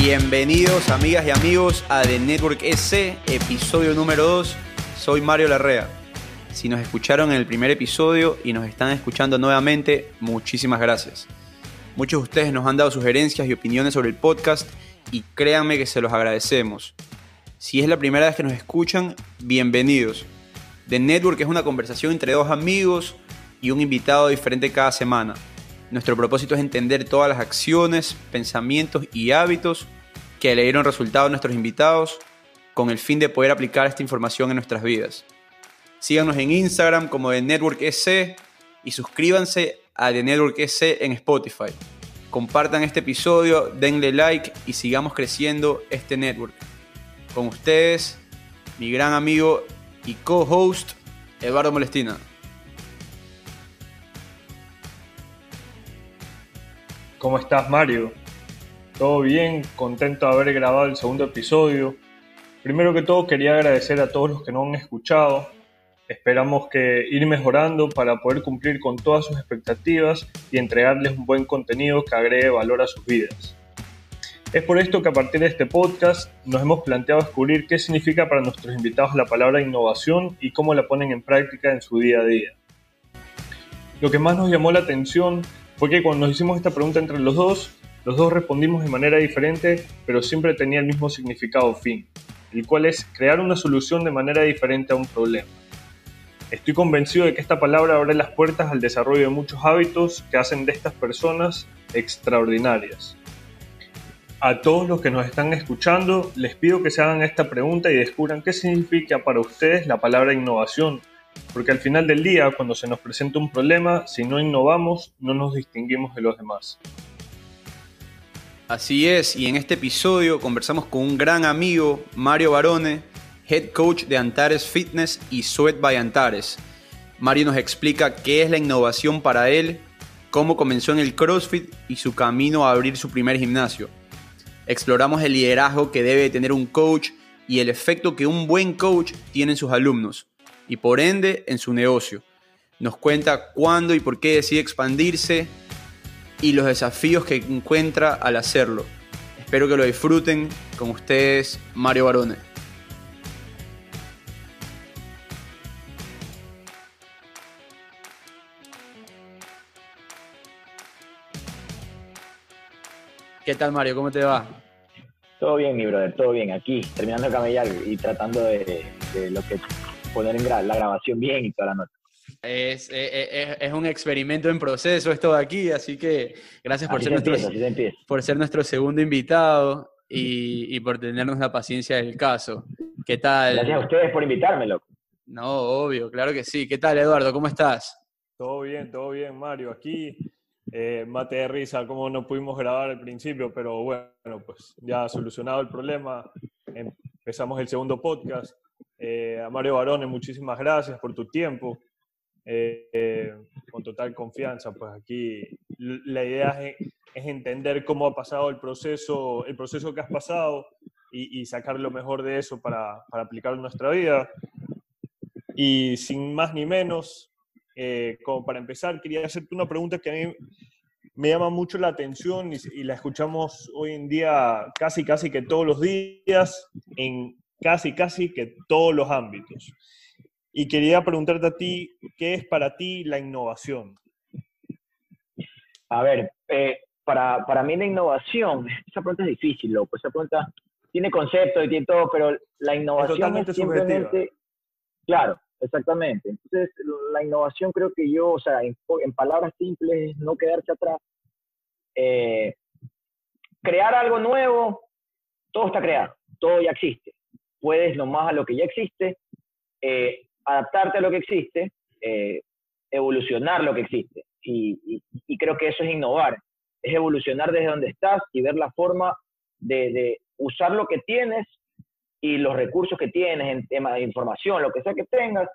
Bienvenidos amigas y amigos a The Network S, episodio número 2. Soy Mario Larrea. Si nos escucharon en el primer episodio y nos están escuchando nuevamente, muchísimas gracias. Muchos de ustedes nos han dado sugerencias y opiniones sobre el podcast y créanme que se los agradecemos. Si es la primera vez que nos escuchan, bienvenidos. The Network es una conversación entre dos amigos y un invitado diferente cada semana. Nuestro propósito es entender todas las acciones, pensamientos y hábitos que le dieron resultado a nuestros invitados con el fin de poder aplicar esta información en nuestras vidas. Síganos en Instagram como The Network SC y suscríbanse a The Network SC en Spotify. Compartan este episodio, denle like y sigamos creciendo este network. Con ustedes, mi gran amigo y co-host, Eduardo Molestina. ¿Cómo estás, Mario? ¿Todo bien? Contento de haber grabado el segundo episodio. Primero que todo, quería agradecer a todos los que nos han escuchado. Esperamos que ir mejorando para poder cumplir con todas sus expectativas y entregarles un buen contenido que agregue valor a sus vidas. Es por esto que a partir de este podcast nos hemos planteado descubrir qué significa para nuestros invitados la palabra innovación y cómo la ponen en práctica en su día a día. Lo que más nos llamó la atención fue que cuando nos hicimos esta pregunta entre los dos, los dos respondimos de manera diferente, pero siempre tenía el mismo significado fin, el cual es crear una solución de manera diferente a un problema. Estoy convencido de que esta palabra abre las puertas al desarrollo de muchos hábitos que hacen de estas personas extraordinarias. A todos los que nos están escuchando, les pido que se hagan esta pregunta y descubran qué significa para ustedes la palabra innovación porque al final del día, cuando se nos presenta un problema, si no innovamos, no nos distinguimos de los demás. Así es, y en este episodio conversamos con un gran amigo, Mario Barone, head coach de Antares Fitness y Sweat by Antares. Mario nos explica qué es la innovación para él, cómo comenzó en el CrossFit y su camino a abrir su primer gimnasio. Exploramos el liderazgo que debe tener un coach y el efecto que un buen coach tiene en sus alumnos y por ende en su negocio. Nos cuenta cuándo y por qué decide expandirse y los desafíos que encuentra al hacerlo. Espero que lo disfruten con ustedes, Mario Barone. ¿Qué tal Mario? ¿Cómo te va? Todo bien, mi brother, todo bien. Aquí, terminando de camellar y tratando de, de lo que poner en la grabación bien y toda la nota. Es, es, es, un experimento en proceso esto de aquí, así que gracias por, ser nuestro, por ser nuestro segundo invitado y, y, por tenernos la paciencia del caso. ¿Qué tal? Gracias a ustedes por invitarme, loco. No, obvio, claro que sí. ¿Qué tal, Eduardo? ¿Cómo estás? Todo bien, todo bien, Mario. Aquí eh, mate de risa, como no pudimos grabar al principio, pero bueno, pues ya solucionado el problema, empezamos el segundo podcast. Eh, a Mario Barone, muchísimas gracias por tu tiempo. Eh, eh, con total confianza, pues aquí la idea es, entender cómo ha pasado el proceso, el proceso que has pasado y, sacar lo mejor de eso para, para, aplicarlo en nuestra vida. Y sin más ni menos, como para empezar, quería hacerte una pregunta que a mí me llama mucho la atención y, y, la escuchamos hoy en día casi, casi que todos los días en casi, casi que todos los ámbitos. Y quería preguntarte a ti, ¿qué es para ti la innovación? A ver, eh, para, para, mí la innovación, esa pregunta es difícil, loco, esa pregunta tiene concepto y tiene todo, pero la innovación es, simplemente... Claro, exactamente. Entonces, la innovación creo que yo, o sea, en, palabras simples, no quedarse atrás. Eh, crear algo nuevo, todo está creado, todo ya existe puedes nomás a lo que ya existe, eh, adaptarte a lo que existe, eh, evolucionar lo que existe. Y, creo que eso es innovar, es evolucionar desde donde estás y ver la forma de, usar lo que tienes y los recursos que tienes en tema de información, lo que sea que tengas,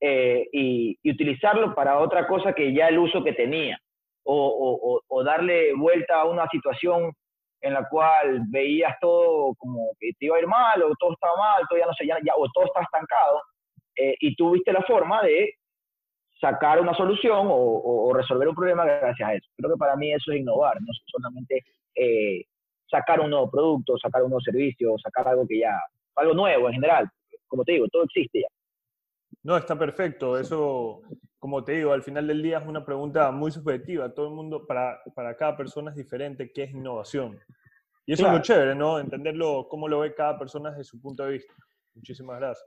eh, y, utilizarlo para otra cosa que ya el uso que tenía, o darle vuelta a una situación en la cual veías todo como que te iba a ir mal o todo estaba mal, todo ya no sé, ya, o todo está estancado, eh, y tú viste la forma de sacar una solución o, resolver un problema gracias a eso. Creo que para mí eso es innovar, no solamente eh, sacar un nuevo producto, sacar un nuevo servicio, sacar algo que ya, algo nuevo en general. Como te digo, todo existe ya. No, está perfecto. Eso, como te digo, al final del día es una pregunta muy subjetiva. Todo el mundo, para, para cada persona es diferente qué es innovación. Y eso es lo chévere, ¿no? Entenderlo, cómo lo ve cada persona desde su punto de vista. Muchísimas gracias.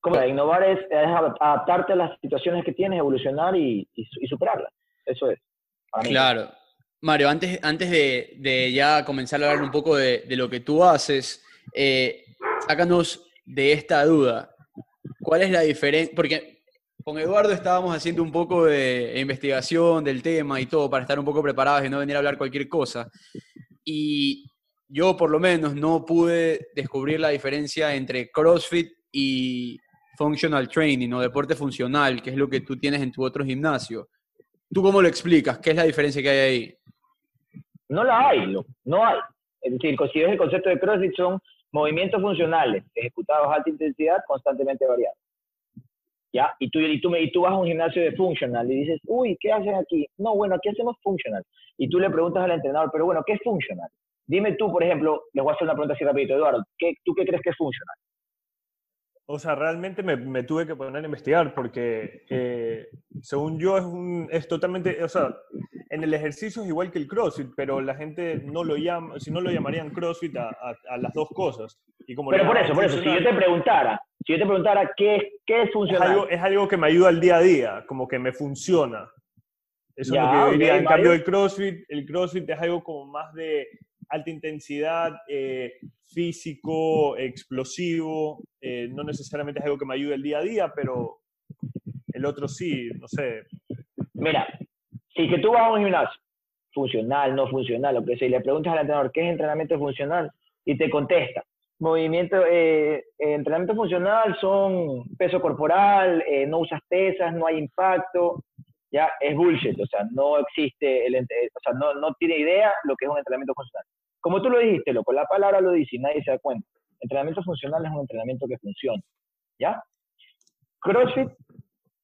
Como innovar es, adaptarte a las situaciones que tienes, evolucionar y, superarlas. Eso es. Claro. Mario, antes, antes de, ya comenzar a hablar un poco de, lo que tú haces, eh, sácanos de esta duda. ¿Cuál es la diferencia? Porque con Eduardo estábamos haciendo un poco de investigación del tema y todo para estar un poco preparados y no venir a hablar cualquier cosa. Y yo por lo menos no pude descubrir la diferencia entre CrossFit y Functional Training o deporte funcional, que es lo que tú tienes en tu otro gimnasio. ¿Tú cómo lo explicas? ¿Qué es la diferencia que hay ahí? No la hay, no, hay. Es decir, si el concepto de CrossFit son movimientos funcionales ejecutados a alta intensidad constantemente variados. ¿Ya? Y tú, y, tú, y tú vas a un gimnasio de funcional y dices, uy, ¿qué hacen aquí? No, bueno, aquí hacemos funcional. Y tú le preguntas al entrenador, pero bueno, ¿qué es funcional? Dime tú, por ejemplo, les voy a hacer una pregunta así rapidito, Eduardo, ¿qué, ¿tú qué crees que es funcional? O sea, realmente me, me, tuve que poner a investigar porque, eh, según yo, es, un, es totalmente, o sea, en el ejercicio es igual que el CrossFit, pero la gente no lo llama, si no lo llamarían CrossFit a, a, las dos cosas. Y como pero por eso, por eso, si yo te preguntara, si yo te preguntara qué, qué es funcional. Es algo, es algo, que me ayuda al día a día, como que me funciona. Eso es lo que yo diría. en cambio, el CrossFit, el CrossFit es algo como más de alta intensidad, eh, físico, explosivo, eh, no necesariamente es algo que me ayude el día a día, pero el otro sí, no sé. Mira, si que tú vas a un gimnasio, funcional, no funcional, lo que sea, y le preguntas al entrenador qué es entrenamiento funcional, y te contesta, movimiento, eh, entrenamiento funcional son peso corporal, no usas pesas, no hay impacto, ya es bullshit, o sea, no existe, el, o sea, no, no tiene idea lo que es un entrenamiento funcional. Como tú lo dijiste, loco, la palabra lo dice y nadie se da cuenta. Entrenamiento funcional es un entrenamiento que funciona, ¿ya? CrossFit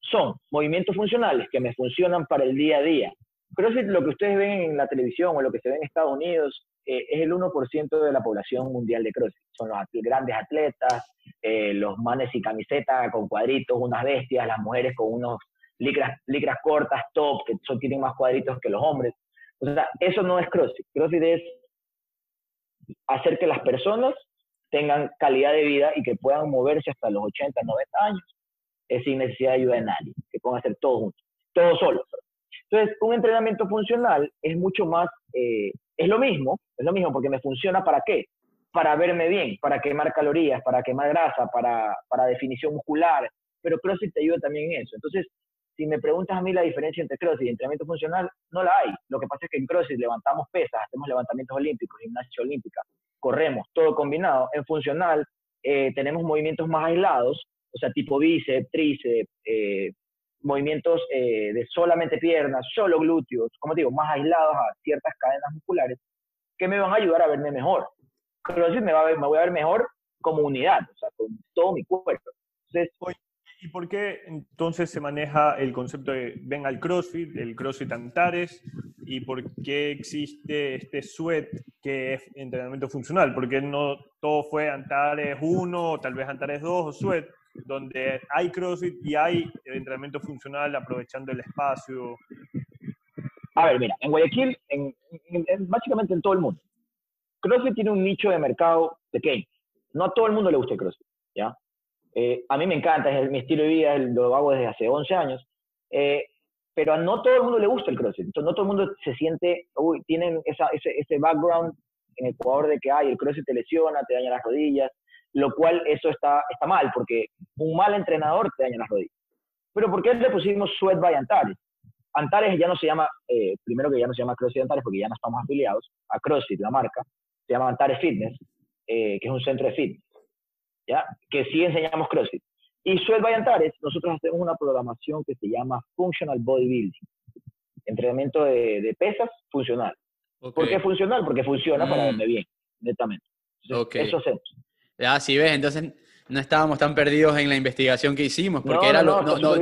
son movimientos funcionales que me funcionan para el día a día. CrossFit, lo que ustedes ven en la televisión o lo que se ve en Estados Unidos, eh, es el 1% de la población mundial de CrossFit. Son los grandes atletas, eh, los manes y camiseta con cuadritos, unas bestias, las mujeres con unos licras, licras cortas, top, que son, tienen más cuadritos que los hombres. O sea, eso no es CrossFit. CrossFit es hacer que las personas tengan calidad de vida y que puedan moverse hasta los 80, 90 años es sin necesidad de ayuda de nadie, que puedan hacer todo juntos, todo solo. Entonces, un entrenamiento funcional es mucho más, eh, es lo mismo, es lo mismo porque me funciona para qué? Para verme bien, para quemar calorías, para quemar grasa, para, para definición muscular, pero CrossFit te ayuda también en eso. Entonces, si me preguntas a mí la diferencia entre CrossFit y entrenamiento funcional, no la hay. Lo que pasa es que en CrossFit levantamos pesas, hacemos levantamientos olímpicos, gimnasia olímpica, corremos, todo combinado. En funcional eh, tenemos movimientos más aislados, o sea, tipo bíceps, tríceps, eh, movimientos eh, de solamente piernas, solo glúteos, como digo, más aislados a ciertas cadenas musculares, que me van a ayudar a verme mejor. CrossFit me, va a ver, me voy a ver mejor como unidad, o sea, con todo mi cuerpo. Entonces, ¿Y por qué entonces se maneja el concepto de ven al CrossFit, el CrossFit Antares, y por qué existe este SWET que es entrenamiento funcional? Porque no todo fue Antares 1, tal vez Antares 2 o SWET, donde hay CrossFit y hay entrenamiento funcional aprovechando el espacio. A ver, mira, en Guayaquil, en, básicamente en todo el mundo, CrossFit tiene un nicho de mercado pequeño. No a todo el mundo le gusta el CrossFit, ¿ya? Eh, a mí me encanta, es mi estilo de vida, lo hago desde hace 11 años, eh, pero a no todo el mundo le gusta el CrossFit. Entonces, no todo el mundo se siente, uy, tienen ese, background en Ecuador de que, ay, el CrossFit te lesiona, te daña las rodillas, lo cual eso está, está mal, porque un mal entrenador te daña las rodillas. Pero ¿por qué le pusimos Sweat by Antares? Antares ya no se llama, eh, primero que ya no se llama CrossFit Antares porque ya no estamos afiliados a CrossFit, la marca, se llama Antares Fitness, que es un centro de fitness que sí enseñamos CrossFit. Y Suel Antares, nosotros hacemos una programación que se llama Functional Bodybuilding, entrenamiento de, pesas funcional. ¿Por qué funcional? Porque funciona para mm. verme bien, netamente. Eso hacemos. Ah, sí ves, entonces no estábamos tan perdidos en la investigación que hicimos, porque era lo, no,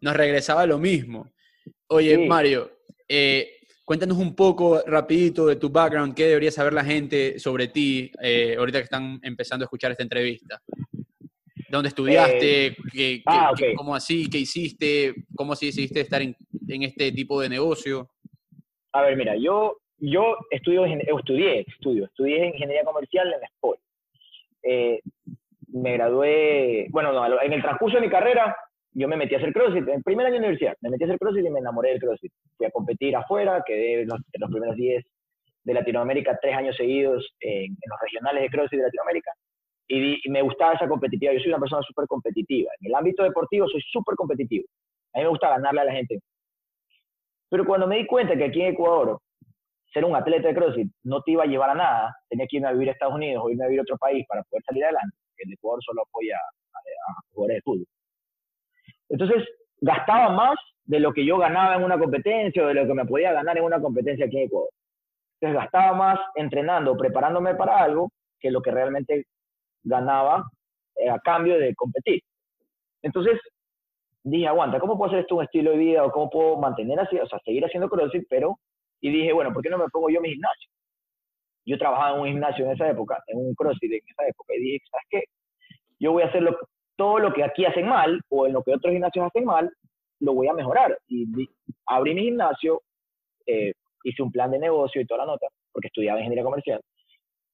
nos regresaba lo mismo. Oye, Mario, eh, Cuéntanos un poco rapidito de tu background, qué debería saber la gente sobre ti eh, ahorita que están empezando a escuchar esta entrevista. ¿Dónde estudiaste? Eh, ¿Qué, ah, qué, ¿Cómo así? ¿Qué hiciste? ¿Cómo así decidiste estar en, en, este tipo de negocio? A ver, mira, yo, yo estudio, estudié, estudio, estudié ingeniería comercial en la SPOL. Eh, me gradué, bueno, no, en el transcurso de mi carrera, yo me metí a hacer CrossFit. En primer año de universidad, me metí a hacer CrossFit y me enamoré del CrossFit. Fui a competir afuera, quedé en los, en los primeros 10 de Latinoamérica, tres años seguidos en, los regionales de CrossFit de Latinoamérica y, me gustaba esa competitiva. Yo soy una persona súper competitiva. En el ámbito deportivo soy súper competitivo. A mí me gusta ganarle a la gente. Pero cuando me di cuenta que aquí en Ecuador ser un atleta de CrossFit no te iba a llevar a nada, tenía que irme a vivir a Estados Unidos o irme a vivir a otro país para poder salir adelante. El Ecuador solo apoya a jugadores de fútbol. Entonces, gastaba más de lo que yo ganaba en una competencia o de lo que me podía ganar en una competencia aquí en Ecuador. Entonces, gastaba más entrenando, preparándome para algo, que lo que realmente ganaba eh, a cambio de competir. Entonces, dije, aguanta, ¿cómo puedo hacer esto un estilo de vida o cómo puedo mantener así, o sea, seguir haciendo CrossFit, pero, y dije, bueno, ¿por qué no me pongo yo mi gimnasio? Yo trabajaba en un gimnasio en esa época, en un CrossFit en esa época, y dije, ¿sabes qué? Yo voy a hacer todo lo que aquí hacen mal o en lo que otros gimnasios hacen mal, lo voy a mejorar. Y abrí mi gimnasio, eh, hice un plan de negocio y toda la nota, porque estudiaba ingeniería comercial,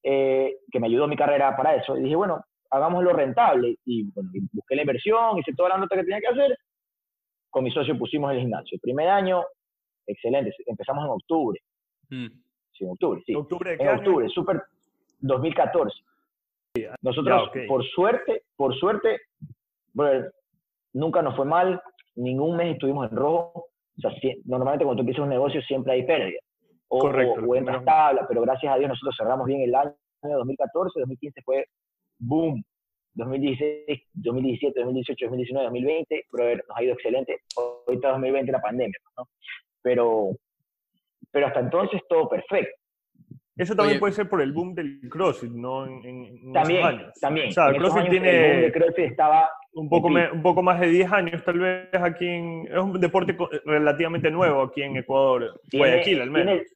eh, que me ayudó mi carrera para eso. Y dije, bueno, hagámoslo rentable. Y bueno, busqué la inversión, hice toda la nota que tenía que hacer. Con mi socio pusimos el gimnasio. primer año, excelente. Empezamos en octubre. Mm. Sí, en octubre, sí. ¿Octubre en octubre, súper 2014. Nosotros, por suerte, por suerte, nunca nos fue mal, ningún mes estuvimos en rojo. O sea, normalmente cuando tú empiezas un negocio siempre hay pérdida o, Correcto, o, o tabla, pero gracias a Dios nosotros cerramos bien el año 2014, 2015 fue boom, 2016, 2017, 2018, 2019, 2020, pero nos ha ido excelente. Ahorita 2020 la pandemia, ¿no? Pero, pero hasta entonces todo perfecto. Eso también puede ser por el boom del CrossFit, ¿no? En, en también, años. también. O sea, el CrossFit tiene... El boom de CrossFit estaba un poco, me, un poco más de 10 años, tal vez aquí en... Es un deporte relativamente nuevo aquí en Ecuador, Guayaquil al menos. Tiene,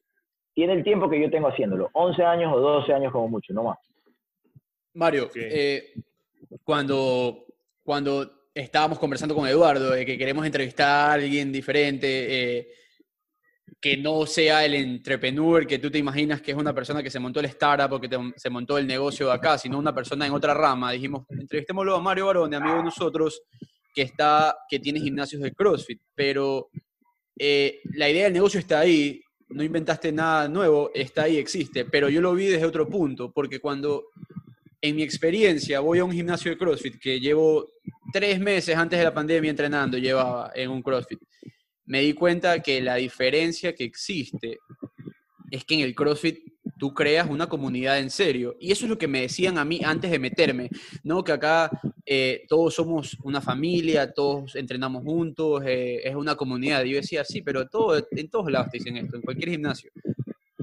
tiene el tiempo que yo tengo haciéndolo, 11 años o 12 años como mucho, no más. Mario, eh, cuando, cuando estábamos conversando con Eduardo de que queremos entrevistar a alguien diferente, eh, que no sea el entrepreneur que tú te imaginas que es una persona que se montó el startup o que se montó el negocio de acá, sino una persona en otra rama, dijimos, entrevistémoslo a Mario Barón, de amigo de nosotros, que, está, que tiene gimnasios de CrossFit, pero eh, la idea del negocio está ahí, no inventaste nada nuevo, está ahí, existe, pero yo lo vi desde otro punto, porque cuando en mi experiencia voy a un gimnasio de CrossFit que llevo tres meses antes de la pandemia entrenando, llevaba en un CrossFit, me di cuenta que la diferencia que existe es que en el CrossFit tú creas una comunidad en serio. Y eso es lo que me decían a mí antes de meterme, ¿no? Que acá eh, todos somos una familia, todos entrenamos juntos, eh, es una comunidad. Y yo decía, sí, pero todo, en todos lados te dicen esto, en cualquier gimnasio.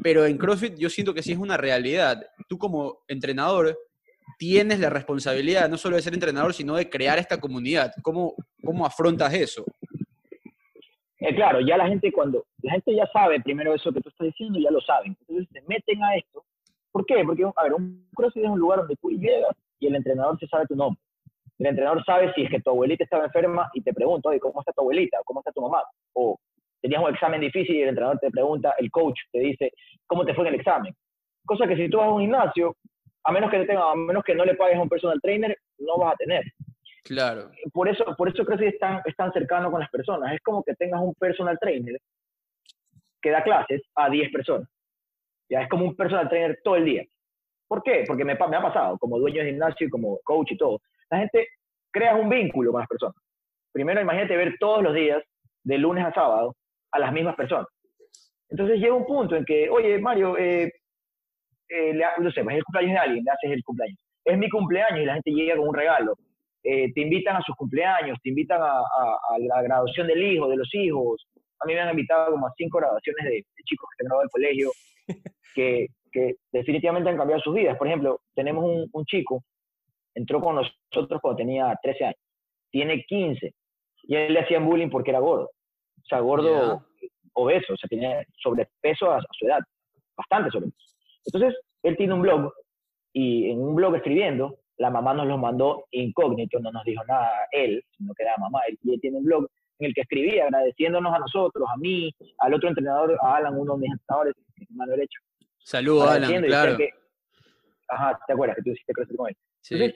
Pero en CrossFit yo siento que sí es una realidad. Tú como entrenador tienes la responsabilidad no solo de ser entrenador, sino de crear esta comunidad. ¿Cómo, cómo afrontas eso? Eh, claro, ya la gente cuando, la gente ya sabe primero eso que tú estás diciendo, ya lo saben. Entonces se meten a esto. ¿Por qué? Porque, a ver, un CrossFit es un lugar donde tú llegas y el entrenador se sabe tu nombre. El entrenador sabe si es que tu abuelita estaba enferma y te pregunta, oye, ¿cómo está tu abuelita? ¿Cómo está tu mamá? O tenías un examen difícil y el entrenador te pregunta, el coach te dice, ¿cómo te fue en el examen? Cosa que si tú vas a un gimnasio, a menos que, tenga, a menos que no le pagues a un personal trainer, no vas a tener. Claro. Por eso, por eso que es tan, es tan cercano con las personas. Es como que tengas un personal trainer que da clases a 10 personas. Ya es como un personal trainer todo el día. ¿Por qué? Porque me, me ha pasado, como dueño de gimnasio y como coach y todo. La gente crea un vínculo con las personas. Primero, imagínate ver todos los días, de lunes a sábado, a las mismas personas. Entonces llega un punto en que, oye, Mario, eh, eh, no sé, es el cumpleaños de alguien, le haces el cumpleaños. Es mi cumpleaños y la gente llega con un regalo. Eh, te invitan a sus cumpleaños, te invitan a, la graduación del hijo, de los hijos. A mí me han invitado como a cinco graduaciones de, chicos que se han graduado del colegio, que, que, definitivamente han cambiado sus vidas. Por ejemplo, tenemos un, un, chico, entró con nosotros cuando tenía 13 años, tiene 15, y a él le hacían bullying porque era gordo. O sea, gordo, obeso, o sea, tenía sobrepeso a, su edad, bastante sobrepeso. Entonces, él tiene un blog y en un blog escribiendo, la mamá nos lo mandó incógnito, no nos dijo nada él, sino que era mamá, él, y él tiene un blog en el que escribía agradeciéndonos a nosotros, a mí, al otro entrenador, a Alan, uno de mis entrenadores, mano derecha. Saludos, Alan, claro. ajá, ¿te acuerdas que tú hiciste crecer con él? Sí.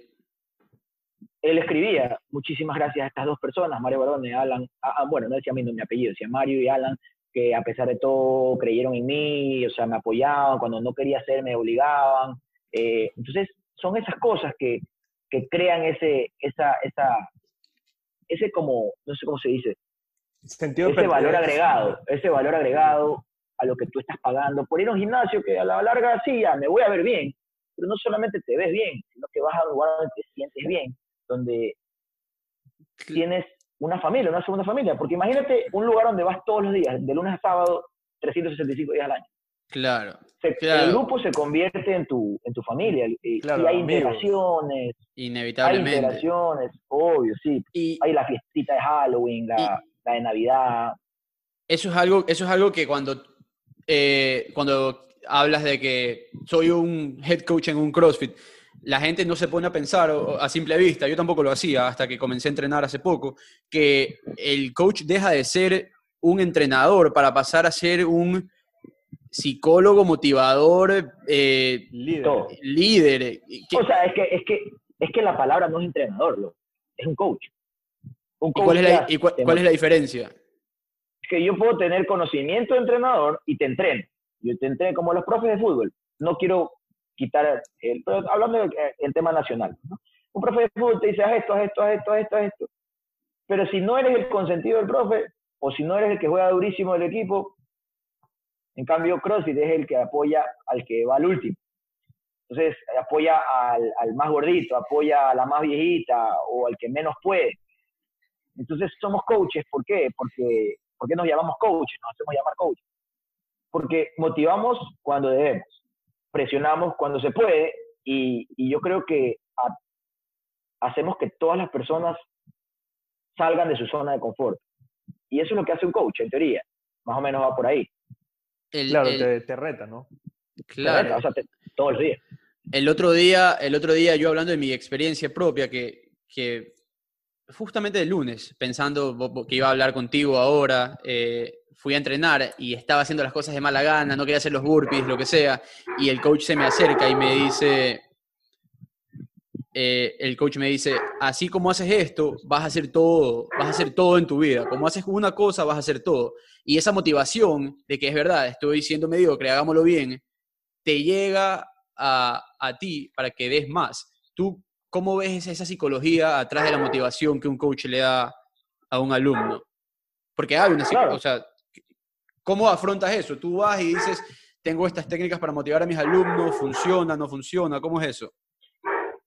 él escribía, muchísimas gracias a estas dos personas, Mario Barón y Alan, bueno, no decía mi, mi apellido, decía Mario y Alan, que a pesar de todo creyeron en mí, o sea, me apoyaban, cuando no quería hacer me obligaban. Eh, entonces, son esas cosas que, que crean ese, esa, esa, ese como, no sé cómo se dice, Sentido ese valor agregado, ese valor agregado a lo que tú estás pagando. Por ir a un gimnasio que a la larga sí, ya me voy a ver bien, pero no solamente te ves bien, sino que vas a un lugar donde te sientes bien, donde tienes una familia, una segunda familia, porque imagínate un lugar donde vas todos los días, de lunes a sábado, 365 días al año. Claro. El grupo se convierte en tu, en tu familia. Y, hay integraciones. Inevitablemente. Hay integraciones, obvio, sí. Y, hay la fiestita de Halloween, la, la, de Navidad. Eso es algo, eso es algo que cuando, eh, cuando hablas de que soy un head coach en un CrossFit, la gente no se pone a pensar a simple vista, yo tampoco lo hacía hasta que comencé a entrenar hace poco, que el coach deja de ser un entrenador para pasar a ser un psicólogo, motivador, eh, líder. O sea, es que, es, que, es que la palabra no es entrenador, es un coach. ¿Y, cuál es, la, cuál, es la diferencia? Es que yo puedo tener conocimiento de entrenador y te entreno. Yo te entreno como los profes de fútbol. No quiero quitar, el, hablando en tema nacional. Un profe de fútbol te dice, haz esto, haz esto, haz esto, haz esto, haz esto. Pero si no eres el consentido del profe, o si no eres el que juega durísimo del equipo, en cambio, CrossFit es el que apoya al que va al último. Entonces, apoya al, al, más gordito, apoya a la más viejita o al que menos puede. Entonces, somos coaches. ¿Por qué? Porque, ¿Por qué nos llamamos coaches? Nos hacemos llamar coaches. Porque motivamos cuando debemos, presionamos cuando se puede y, y yo creo que hacemos que todas las personas salgan de su zona de confort. Y eso es lo que hace un coach, en teoría. Más o menos va por ahí claro, te, reta, ¿no? Claro. o sea, todos los días. El otro día, el otro día yo hablando de mi experiencia propia, que, que justamente el lunes, pensando que iba a hablar contigo ahora, eh, fui a entrenar y estaba haciendo las cosas de mala gana, no quería hacer los burpees, lo que sea, y el coach se me acerca y me dice, eh, el coach me dice, así como haces esto, vas a hacer todo, vas a hacer todo en tu vida. Como haces una cosa, vas a hacer todo. Y esa motivación de que es verdad, estoy siendo mediocre, hagámoslo bien, te llega a, a ti para que des más. ¿Tú cómo ves esa psicología atrás de la motivación que un coach le da a un alumno? Porque hay una psicología, o sea, ¿cómo afrontas eso? Tú vas y dices, tengo estas técnicas para motivar a mis alumnos, funciona, no funciona, ¿cómo es eso?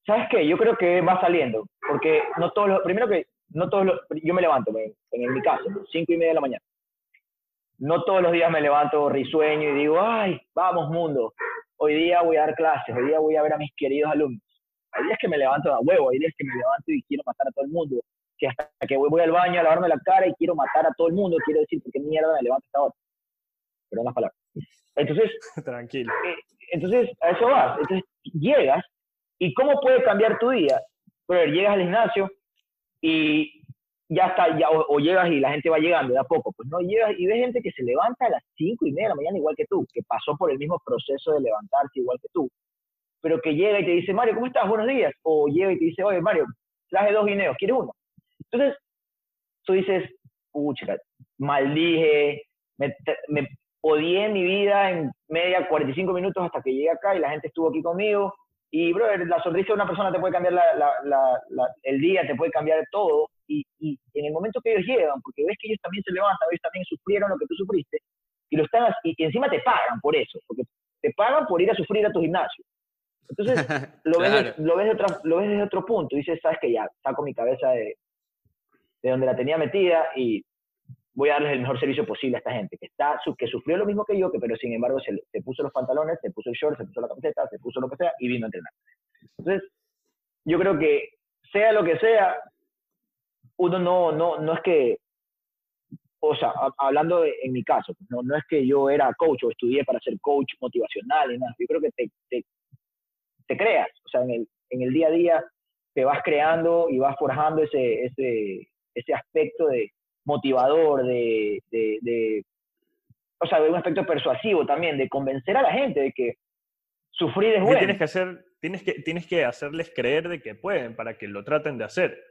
¿Sabes qué? Yo creo que va saliendo, porque no todos los, primero que no todos los, yo me levanto, en, mi caso, cinco y media de la mañana. No todos los días me levanto risueño y digo, ay, vamos mundo, hoy día voy a dar clases, hoy día voy a ver a mis queridos alumnos. Hay días que me levanto a huevo, hay días que me levanto y quiero matar a todo el mundo, que hasta que voy, al baño a lavarme la cara y quiero matar a todo el mundo, quiero decir, ¿por qué mierda me levanto esta hora? Perdón las palabras. Entonces, tranquilo. Eh, entonces, a eso vas. Entonces, llegas ¿Y cómo puede cambiar tu día? Pero llegas al gimnasio y ya está, ya, o, llegas y la gente va llegando de a poco. Pues no, llegas y ves gente que se levanta a las 5 y media de la mañana igual que tú, que pasó por el mismo proceso de levantarse igual que tú, pero que llega y te dice, Mario, ¿cómo estás? Buenos días. O llega y te dice, oye, Mario, traje dos guineos, ¿quieres uno? Entonces, tú dices, pucha, maldije, me, me odié mi vida en media 45 minutos hasta que llegué acá y la gente estuvo aquí conmigo y, brother, la sonrisa de una persona te puede cambiar el día, te puede cambiar todo. Y, en el momento que ellos llegan, porque ves que ellos también se levantan, ellos también sufrieron lo que tú sufriste, y, lo están, y, encima te pagan por eso, porque te pagan por ir a sufrir a tu gimnasio. Entonces, lo, ves, lo, ves de otro, lo ves desde otro punto, y dices, sabes que ya, saco mi cabeza de, de donde la tenía metida y voy a darles el mejor servicio posible a esta gente, que, está, que sufrió lo mismo que yo, que, pero sin embargo se, se puso los pantalones, se puso el short, se puso la camiseta, se puso lo que sea y vino a entrenar. Entonces, yo creo que sea lo que sea, uno no, no, no es que o sea, hablando en mi caso, pues, no, no es que yo era coach o estudié para ser coach motivacional y nada, yo creo que te, te, te creas, o sea, en el, en el día a día te vas creando y vas forjando ese, ese, ese aspecto de motivador, de, de, de, o sea, de un aspecto persuasivo también, de convencer a la gente de que sufrir es bueno. Tienes que, hacer, tienes, que, tienes que hacerles creer de que pueden para que lo traten de hacer.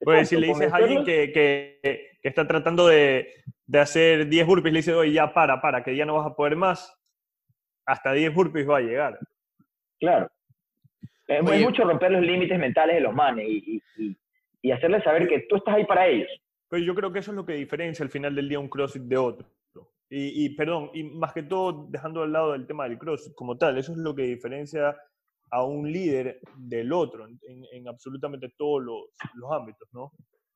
Pues si le dices a alguien que, que, que está tratando de, de, hacer 10 burpees, le dices, oye, ya para, para, que ya no vas a poder más, hasta 10 burpees va a llegar. Claro. Es, mucho romper los límites mentales de los manes y, y, y, hacerles saber que tú estás ahí para ellos. Pues yo creo que eso es lo que diferencia al final del día un CrossFit de otro. Y, y, perdón, y más que todo, dejando al lado del tema del CrossFit como tal, eso es lo que diferencia a un líder del otro en, en absolutamente todos los, los ámbitos, ¿no?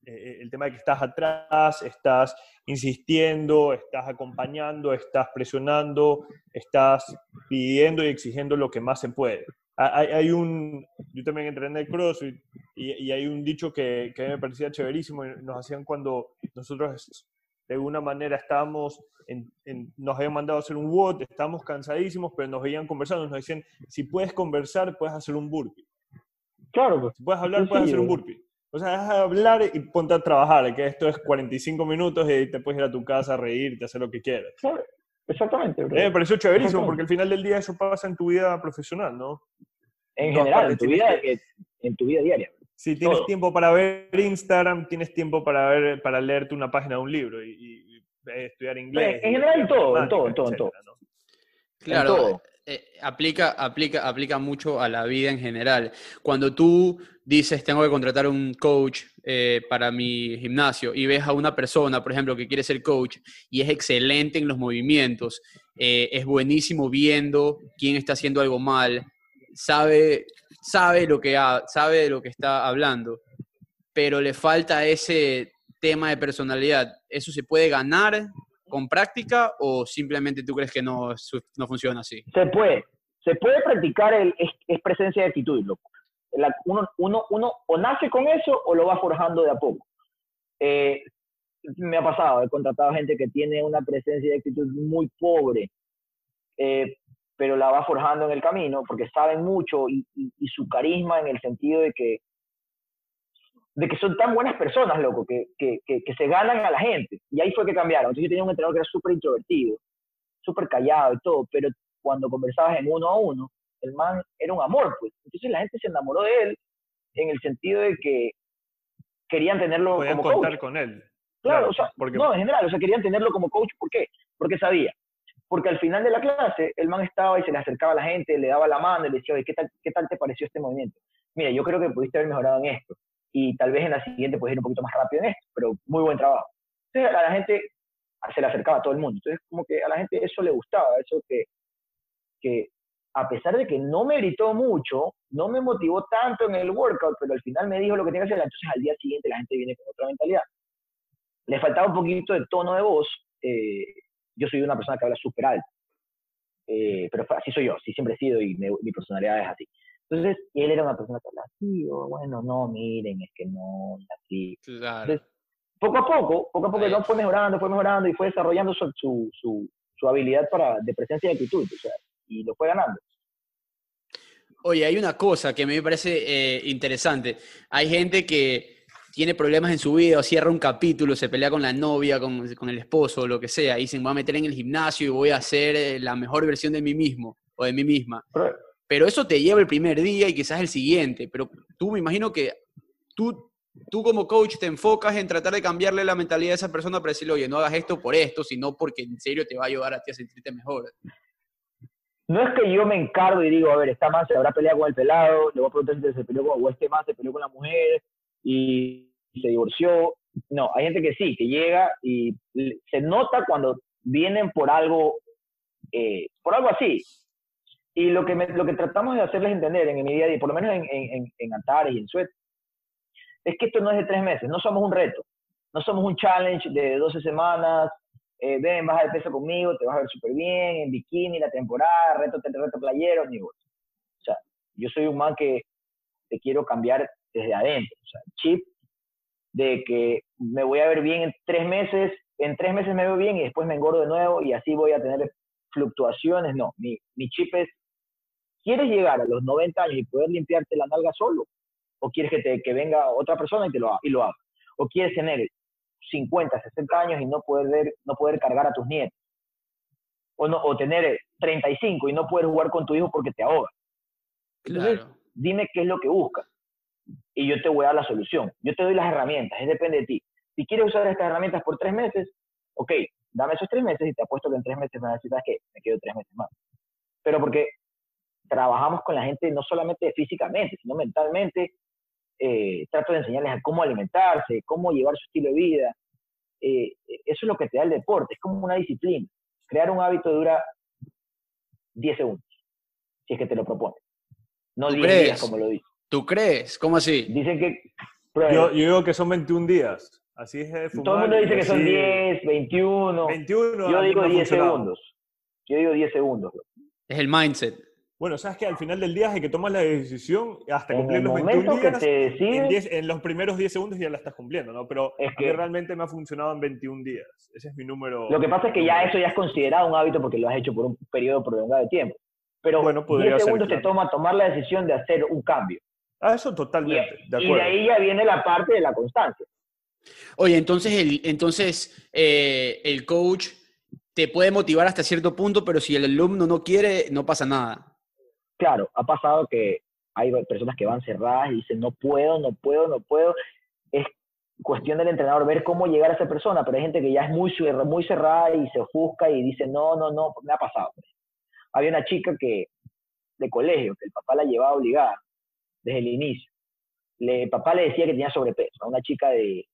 Eh, eh, el tema de que estás atrás, estás insistiendo, estás acompañando, estás presionando, estás pidiendo y exigiendo lo que más se puede. Hay, hay un, yo también entrené el CrossFit y, y, hay un dicho que, que me parecía chéverísimo, nos hacían cuando nosotros de alguna manera estábamos, en, en, nos habían mandado a hacer un WOD, estábamos cansadísimos, pero nos veían conversando, nos decían, si puedes conversar, puedes hacer un burpee. Claro. Pues. Si puedes hablar, puedes hacer un burpee. O sea, deja de hablar y ponte a trabajar, que esto es 45 minutos y te puedes ir a tu casa a reírte, hacer lo que quieras. Exactamente. Eh, me pareció chéverísimo, porque al final del día eso pasa en tu vida profesional, ¿no? En general, en tu, vida, que... en tu vida diaria. Si tienes Todo. tiempo para ver Instagram, tienes tiempo para ver, para leerte una página de un libro y, y, y estudiar inglés. En general, en todo, en todo, en todo, en todo. ¿no? Claro, todo. Eh, aplica, aplica, aplica mucho a la vida en general. Cuando tú dices, tengo que contratar un coach eh, para mi gimnasio y ves a una persona, por ejemplo, que quiere ser coach y es excelente en los movimientos, eh, es buenísimo viendo quién está haciendo algo mal, sabe, sabe, lo que sabe de lo que está hablando, pero le falta ese tema de personalidad. ¿Eso se puede ganar con práctica o simplemente tú crees que no, no funciona así? Se puede. Se puede practicar, el, es, es presencia de actitud, loco. Uno, uno, uno o nace con eso o lo va forjando de a poco. Eh, me ha pasado, he contratado gente que tiene una presencia de actitud muy pobre, eh, pero la va forjando en el camino porque saben mucho y, y, su carisma en el sentido de que de que son tan buenas personas, loco, que, que, que, que, se ganan a la gente. Y ahí fue que cambiaron. Entonces yo tenía un entrenador que era súper introvertido, súper callado y todo, pero cuando conversabas en uno a uno, el man era un amor, pues. Entonces la gente se enamoró de él en el sentido de que querían tenerlo Podían como contar coach. con él. Claro, claro, o sea, porque... no, en general, o sea, querían tenerlo como coach, ¿por qué? Porque sabía. Porque al final de la clase, el man estaba y se le acercaba a la gente, le daba la mano y le decía, oye, ¿qué tal, ¿qué tal te pareció este movimiento? Mira, yo creo que pudiste haber mejorado en esto y tal vez en la siguiente puedes ir un poquito más rápido en esto, pero muy buen trabajo. Entonces a la gente se le acercaba a todo el mundo. Entonces como que a la gente eso le gustaba, eso que, que a pesar de que no me gritó mucho, no me motivó tanto en el workout, pero al final me dijo lo que tenía que hacer, entonces al día siguiente la gente viene con otra mentalidad. Le faltaba un poquito de tono de voz. Eh, yo soy una persona que habla súper alto, eh, pero así soy yo, así siempre he sido y me, mi personalidad es así. Entonces, él era una persona que hablaba así, o bueno, no, miren, es que no, así. Claro. Entonces, poco a poco, poco a poco, no fue mejorando, fue mejorando y fue desarrollando su, su, su, su habilidad para, de presencia y actitud, o sea, y lo fue ganando. Oye, hay una cosa que me parece eh, interesante. Hay gente que tiene problemas en su vida, o cierra un capítulo, se pelea con la novia, con, con el esposo, lo que sea, y dicen, voy a meter en el gimnasio y voy a hacer eh, la mejor versión de mí mismo o de mí misma. Pero, pero eso te lleva el primer día y quizás el siguiente. Pero tú me imagino que tú, tú como coach te enfocas en tratar de cambiarle la mentalidad a esa persona para decirle, oye, no hagas esto por esto, sino porque en serio te va a ayudar a ti a sentirte mejor. No es que yo me encargo y digo, a ver, esta man se habrá peleado con el pelado, le voy a preguntar si se peleó con, o este man se peleó con la mujer y se divorció. No, hay gente que sí, que llega y se nota cuando vienen por algo, eh, por algo así, y lo que, me, lo que tratamos de hacerles entender en, mi día a día, por lo menos en, en, en Antares y en Suet, es que esto no es de tres meses, no somos un reto, no somos un challenge de 12 semanas, eh, ven, baja de peso conmigo, te vas a ver súper bien, en bikini, la temporada, reto, reto playero, ni vos. O sea, yo soy un man que te quiero cambiar desde adentro, o sea, chip de que me voy a ver bien en tres meses en tres meses me veo bien y después me engordo de nuevo y así voy a tener fluctuaciones. No, mi, mi chip es, ¿quieres llegar a los 90 años y poder limpiarte la nalga solo? ¿O quieres que, te, que venga otra persona y, te lo, y lo haga? ¿O quieres tener 50, 60 años y no poder, no poder cargar a tus nietos? O, no, o tener 35 y no poder jugar con tu hijo porque te ahoga. Entonces, dime qué es lo que buscas y yo te voy a dar la solución. Yo te doy las herramientas, es depende de ti. Si quieres usar estas herramientas por tres meses, ok, dame esos tres meses y te apuesto que en tres meses me necesitas que me quedo tres meses más. Pero porque trabajamos con la gente no solamente físicamente, sino mentalmente, eh, trato de enseñarles a cómo alimentarse, cómo llevar su estilo de vida. Eh, eso es lo que te da el deporte, es como una disciplina. Crear un hábito dura 10 segundos, si es que te lo propones. No 10 días, como lo dice. ¿Tú crees? ¿Cómo así? Dicen que... Yo, digo que son 21 días. Así es de Todo el mundo dice que son 10, 21. 21 yo digo 10 segundos. Yo digo 10 segundos. Es el mindset. Bueno, sabes que al final del día es que tomas la decisión hasta cumplir los 21 días. en, 10, en, los primeros 10 segundos ya la estás cumpliendo, ¿no? Pero es que realmente me ha funcionado en 21 días. Ese es mi número. Lo que pasa es que ya eso ya es considerado un hábito porque lo has hecho por un periodo prolongado de tiempo. Pero bueno, 10 segundos te toma tomar la decisión de hacer un cambio. Ah, eso totalmente. Y, de, y de ahí ya viene la parte de la constancia. Oye, entonces el, entonces, eh, el coach te puede motivar hasta cierto punto, pero si el alumno no quiere, no pasa nada. Claro, ha pasado que hay personas que van cerradas y dicen, no puedo, no puedo, no puedo. Es cuestión del entrenador ver cómo llegar a esa persona, pero hay gente que ya es muy, muy cerrada y se ofusca y dice, no, no, no, me ha pasado. Había una chica que de colegio, que el papá la llevaba obligada desde el inicio. El papá le decía que tenía sobrepeso a una chica de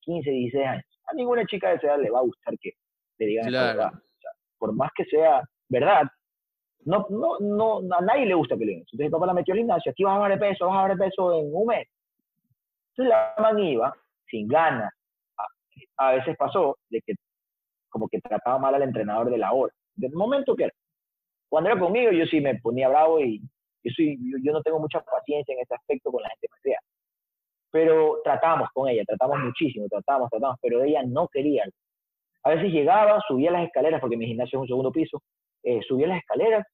15, 16 años. A ninguna chica de esa edad le va a gustar que le digan claro. por más que sea verdad, no, no, no, a nadie le gusta que le digan. Entonces papá la metió al gimnasio, aquí vas a bajar de peso, vas a bajar de peso en un mes. Entonces la man iba sin ganas. A, a, veces pasó de que como que trataba mal al entrenador de la hora. Del momento que era. Cuando era conmigo yo sí me ponía bravo y yo, soy, yo, no tengo mucha paciencia en ese aspecto con la gente más Pero tratamos con ella, tratamos muchísimo, tratamos, tratamos, pero ella no quería. A veces llegaba, subía las escaleras, porque mi gimnasio es un segundo piso, eh, subía las escaleras,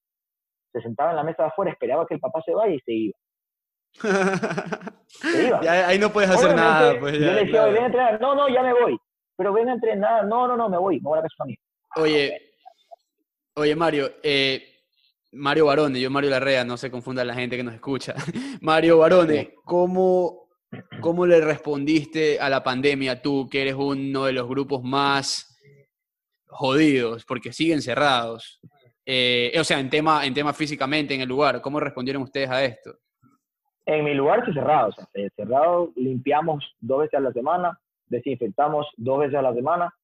se sentaba en la mesa de afuera, esperaba que el papá se vaya y se iba. se iba. ahí no puedes hacer nada. Pues, yo le decía, ven a entrenar, no, no, ya me voy. Pero ven a entrenar, no, no, no, me voy, me voy a la casa Oye, oye Mario, eh, Mario Barone, yo Mario Larrea, no se confunda la gente que nos escucha. Mario Barone, ¿cómo, ¿cómo le respondiste a la pandemia tú, que eres uno de los grupos más jodidos, porque siguen cerrados? Eh, o sea, en tema, en tema físicamente, en el lugar, ¿cómo respondieron ustedes a esto? En mi lugar sí cerrado, o sea, cerrado, limpiamos dos veces a la semana, desinfectamos dos veces a la semana,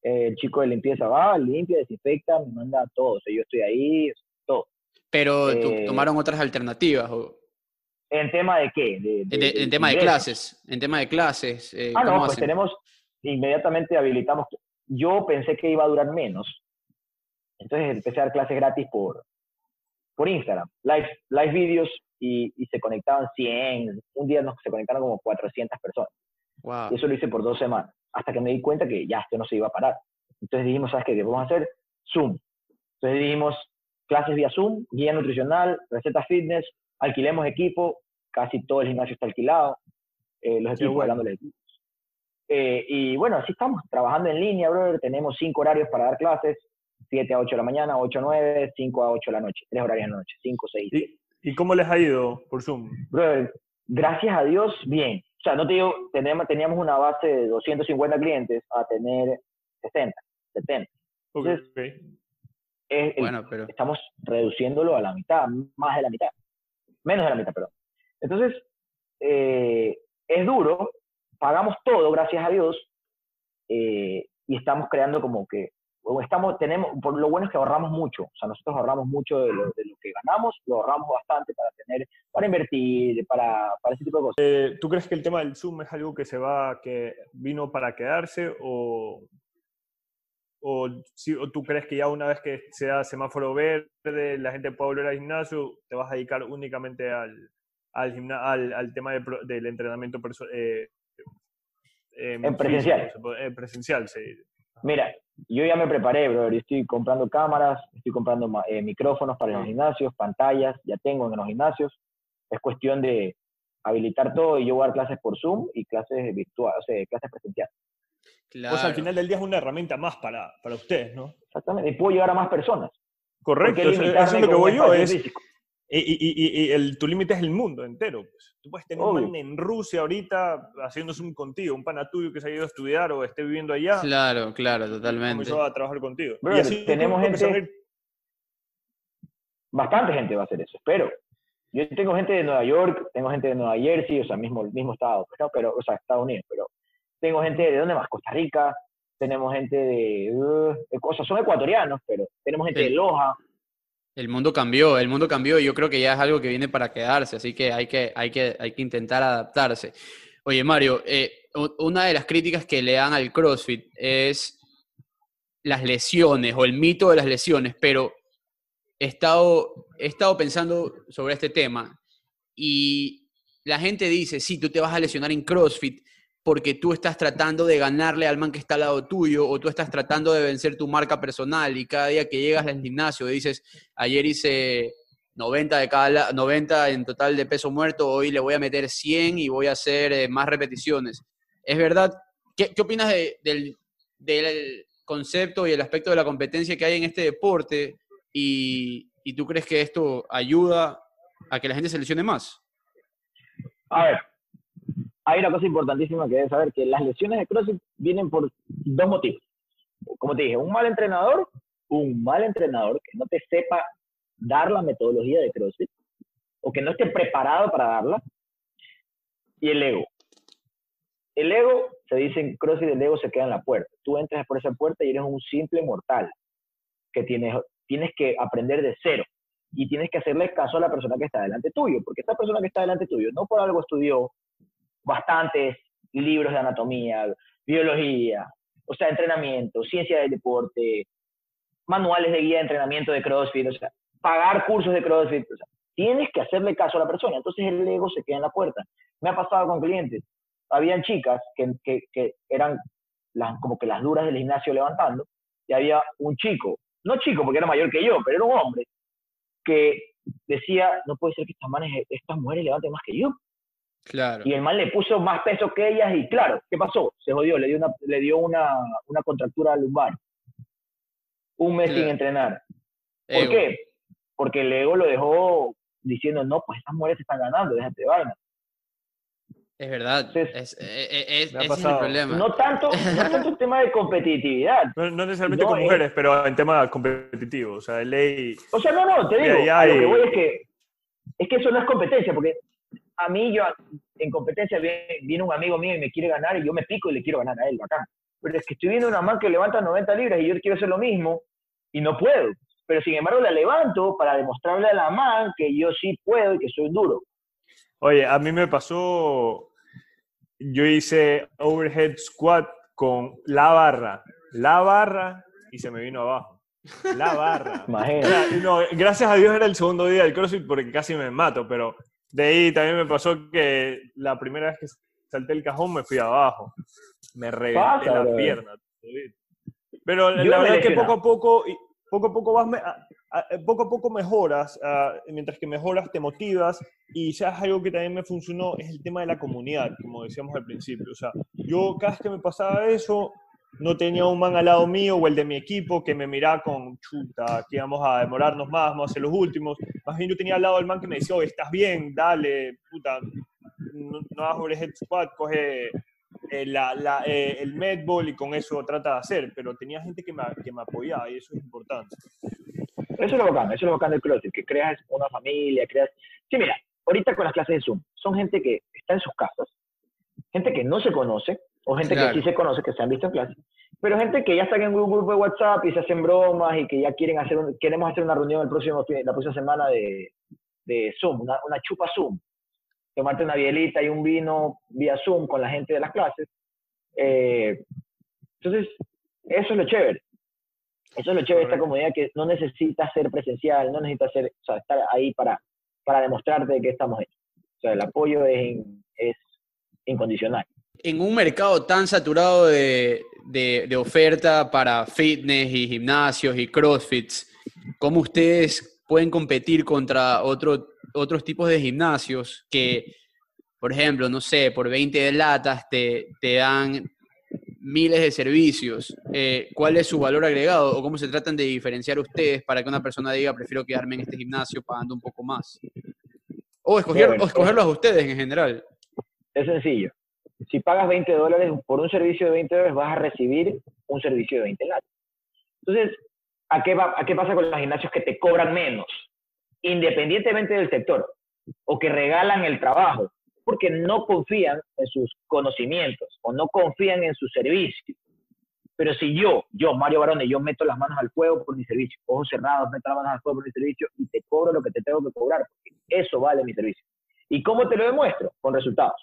el chico de limpieza va, limpia, desinfecta, me manda todo, o sea, yo estoy ahí, todo. Pero eh, tomaron otras alternativas. ¿o? ¿En tema de qué? en, tema de clases. En tema de clases. Eh, ah, no, pues tenemos, inmediatamente habilitamos. Yo pensé que iba a durar menos. Entonces empecé a dar clases gratis por, por Instagram. Live, live videos y, y se conectaban 100. Un día nos se conectaron como 400 personas. Wow. Y eso lo hice por dos semanas. Hasta que me di cuenta que ya esto no se iba a parar. Entonces dijimos, ¿sabes qué? ¿Qué vamos a hacer? Zoom. Entonces dijimos, clases vía Zoom, guía nutricional, recetas fitness, alquilemos equipo, casi todo el gimnasio está alquilado, eh, los equipos bueno. de equipos. Eh, y bueno, así estamos, trabajando en línea, brother, tenemos cinco horarios para dar clases, 7 a 8 de la mañana, 8 a 9, 5 a 8 de la noche, tres horarios de la noche, 5, 6. ¿Y, ¿Y cómo les ha ido por Zoom? Brother, gracias a Dios, bien. O sea, no te digo, teníamos, teníamos una base de 250 clientes a tener 60, 70. Entonces, okay bueno, pero... estamos reduciéndolo a la mitad, más de la mitad, menos de la mitad, perdón. Entonces, eh, es duro, pagamos todo, gracias a Dios, eh, y estamos creando como que, estamos, tenemos, por lo bueno es que ahorramos mucho, o sea, nosotros ahorramos mucho de lo, de lo que ganamos, lo ahorramos bastante para tener, para invertir, para, para ese tipo de cosas. Eh, ¿Tú crees que el tema del Zoom es algo que se va, que vino para quedarse o o, si, tú crees que ya una vez que sea semáforo verde, la gente puede volver al gimnasio, te vas a dedicar únicamente al, al, al, al tema del entrenamiento eh, eh, en presencial. Eh, presencial, sí. Mira, yo ya me preparé, bro. Estoy comprando cámaras, estoy comprando eh, micrófonos para los gimnasios, pantallas, ya tengo en los gimnasios. Es cuestión de habilitar todo y yo voy a dar clases por Zoom y clases virtuales, o sea, clases presenciales. Claro. Pues al final del día es una herramienta más para, para ustedes, ¿no? Exactamente, y puedo llegar a más personas. Correcto, eso, es lo que voy yo. Es, y, y, y, el, tu límite es el mundo entero. Pues. Tú puedes tener un man en Rusia ahorita haciéndose un contigo, un pana tuyo que se ha ido a estudiar o esté viviendo allá. Claro, claro, totalmente. Comenzó a trabajar contigo. y así tenemos gente. Bastante gente va a hacer eso, espero. Yo tengo gente de Nueva York, tengo gente de Nueva Jersey, o sea, mismo, mismo estado, pues, pero, o sea, Estados Unidos, pero tengo gente de dónde más, Costa Rica, tenemos gente de, uh, cosas, son ecuatorianos, pero tenemos gente de Loja. El mundo cambió, el mundo cambió y yo creo que ya es algo que viene para quedarse, así que hay que, hay que, hay que intentar adaptarse. Oye, Mario, eh, una de las críticas que le dan al CrossFit es las lesiones o el mito de las lesiones, pero he estado, he estado pensando sobre este tema y la gente dice, sí, tú te vas a lesionar en CrossFit porque tú estás tratando de ganarle al man que está al lado tuyo o tú estás tratando de vencer tu marca personal y cada día que llegas al gimnasio dices, ayer hice 90, de cada, 90 en total de peso muerto, hoy le voy a meter 100 y voy a hacer eh, más repeticiones. ¿Es verdad? ¿Qué, qué opinas del, del concepto y el aspecto de la competencia que hay en este deporte? y, tú crees que esto ayuda a que la gente se lesione más? A ver, hay una cosa importantísima que debes saber, que las lesiones de CrossFit vienen por dos motivos. Como te dije, un mal entrenador, un mal entrenador que no te sepa dar la metodología de CrossFit o que no esté preparado para darla, y el ego. El ego, se dice en CrossFit, el ego se queda en la puerta. Tú entras por esa puerta y eres un simple mortal que tienes tienes que aprender de cero y tienes que hacerle caso a la persona que está delante tuyo, porque esta persona que está delante tuyo no por algo estudió bastantes libros de anatomía, biología, o sea, entrenamiento, ciencia del deporte, manuales de guía de entrenamiento de CrossFit, o sea, pagar cursos de CrossFit, o sea, tienes que hacerle caso a la persona, entonces el ego se queda en la puerta. Me ha pasado con clientes, habían chicas que, que, que eran las, como que las duras del gimnasio levantando, y había un chico no chico porque era mayor que yo, pero era un hombre que decía, no puede ser que estas, manes, estas mujeres levanten más que yo. Claro. Y el man le puso más peso que ellas y claro, ¿qué pasó? Se jodió, le dio una, le dio una, una contractura lumbar. Un mes sin entrenar. ¿Por qué? Porque el ego lo dejó diciendo, no, pues estas mujeres se están ganando, déjate de vaina. Es verdad, es, es, el problema. No tanto, no tanto el tema de competitividad. No, necesariamente con mujeres, pero en tema competitivo, o sea, de ley... O sea, no, no, te digo, lo que voy es que, es que eso no es competencia, porque a mí yo, en competencia viene, un amigo mío y me quiere ganar y yo me pico y le quiero ganar a él, acá. Pero es que estoy viendo una man que levanta 90 libras y yo quiero hacer lo mismo y no puedo. Pero sin embargo la levanto para demostrarle a la man que yo sí puedo y que soy duro. Oye, a mí me pasó, yo hice overhead squat con la barra, la barra y se me vino abajo. La barra. no, gracias a Dios era el segundo día del CrossFit porque casi me mato, pero de ahí también me pasó que la primera vez que salté el cajón me fui abajo. Me reventé la pierna. Pero la verdad es que poco a poco, poco a poco vas, eh, poco a poco mejoras, ah, mientras que mejoras te motivas y ya algo que también me funcionó es el tema de la comunidad, como decíamos al principio. O sea, yo cada vez que me pasaba eso, no tenía un man al lado mío o el de mi equipo que me miraba con chuta, que íbamos a demorarnos más, vamos a ser los últimos. Más bien yo tenía al lado el man que me decía, oye, estás bien, dale, puta, no, no hagas head squat, coge eh, la, la, eh, el medball y con eso trata de hacer, pero tenía gente que me, que me apoyaba y eso es importante. Eso es lo bacán, eso es lo bacán del CrossFit, que creas una familia, creas... Sí, mira, ahorita con las clases de Zoom, son gente que está en sus casas, gente que no se conoce, o gente que sí se conoce, que se han visto en clase, pero gente que ya está en un grupo de WhatsApp y se hacen bromas y que ya quieren hacer, queremos hacer una reunión el próximo, la próxima semana de, de Zoom, una, una chupa Zoom, tomarte una bielita y un vino vía Zoom con la gente de las clases. Eh, entonces, eso es lo chévere. Eso es lo chévere de esta comunidad que no necesita ser presencial, no necesita ser, o sea, estar ahí para, para demostrarte que estamos hechos. O sea, el apoyo es, es incondicional. En un mercado tan saturado de, de, oferta para fitness y gimnasios y crossfits, ¿cómo ustedes pueden competir contra otro, otros tipos de gimnasios que, por ejemplo, no sé, por 20 latas te, te dan miles de servicios? Eh, ¿Cuál es su valor agregado o cómo se tratan de diferenciar ustedes para que una persona diga, prefiero quedarme en este gimnasio pagando un poco más? O, escoger, o escogerlos a ustedes en general. Es sencillo si pagas 20 dólares por un servicio de 20 dólares, vas a recibir un servicio de 20 latas. Entonces, ¿a qué, va, ¿a qué pasa con los gimnasios que te cobran menos? Independientemente del sector, o que regalan el trabajo, porque no confían en sus conocimientos o no confían en su servicio. Pero si yo, yo, Mario Barone, yo meto las manos al fuego por mi servicio, ojos cerrados, meto las manos al fuego por mi servicio y te cobro lo que te tengo que cobrar, porque eso vale mi servicio. ¿Y cómo te lo demuestro? Con resultados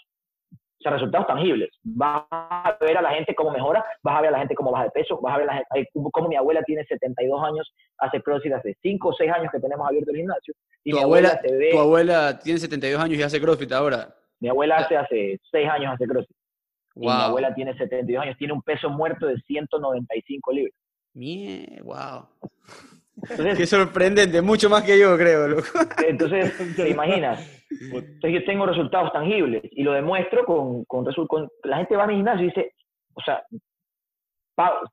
o sea, resultados tangibles. Vas a ver a la gente cómo mejora, vas a ver a la gente cómo baja de peso, vas a ver a la gente, cómo mi abuela tiene 72 años, hace CrossFit hace 5 o 6 años que tenemos abierto el gimnasio. Y ¿Tu, abuela, tu abuela tiene 72 años y hace CrossFit ahora? Mi abuela hace hace 6 años hace CrossFit. Y mi abuela tiene 72 años, tiene un peso muerto de 195 libras. Mie, wow. Qué sorprendente, mucho más que yo, creo. Loco. Entonces, te imaginas, entonces yo tengo resultados tangibles y lo demuestro con, con, con la gente va a mi gimnasio y dice, o sea,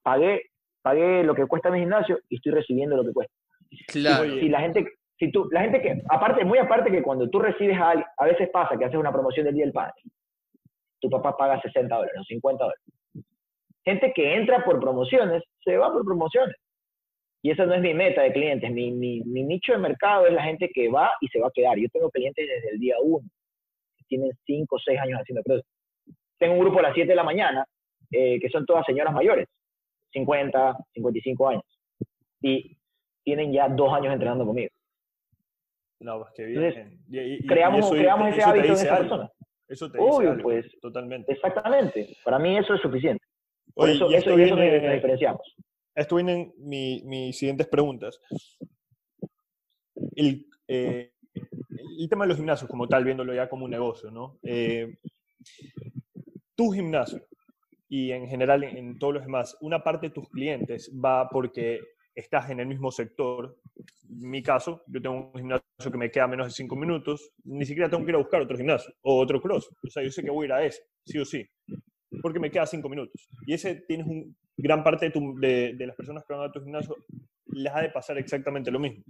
pagué, pagué lo que cuesta mi gimnasio y estoy recibiendo lo que cuesta. Claro. Si, la gente, si tú, la gente que, aparte, muy aparte que cuando tú recibes a alguien, a veces pasa que haces una promoción del Día del Padre, tu papá paga 60 dólares o 50 dólares. Gente que entra por promociones, se va por promociones. Y esa no es mi meta de clientes. Mi, mi, mi, nicho de mercado es la gente que va y se va a quedar. Yo tengo clientes desde el día uno, tienen 5 o 6 años haciendo CrossFit. Tengo un grupo a las 7 de la mañana, eh, que son todas señoras mayores, 50, 55 años. Y tienen ya dos años entrenando conmigo. No, pues qué bien. creamos, creamos ese hábito en esa persona. Eso te dice pues, totalmente. Exactamente. Para mí eso es suficiente. Por eso, eso, eso nos diferenciamos esto vienen mis siguientes preguntas. El, eh, el, tema de los gimnasios como tal, viéndolo ya como un negocio, ¿no? Eh, tu gimnasio y en general en, todos los demás, una parte de tus clientes va porque estás en el mismo sector. En mi caso, yo tengo un gimnasio que me queda menos de cinco minutos, ni siquiera tengo que ir a buscar otro gimnasio o otro cross. O sea, yo sé que voy a ir a ese, sí o sí, porque me queda cinco minutos. Y ese tienes un gran parte de, las personas que van a tu gimnasio les ha de pasar exactamente lo mismo.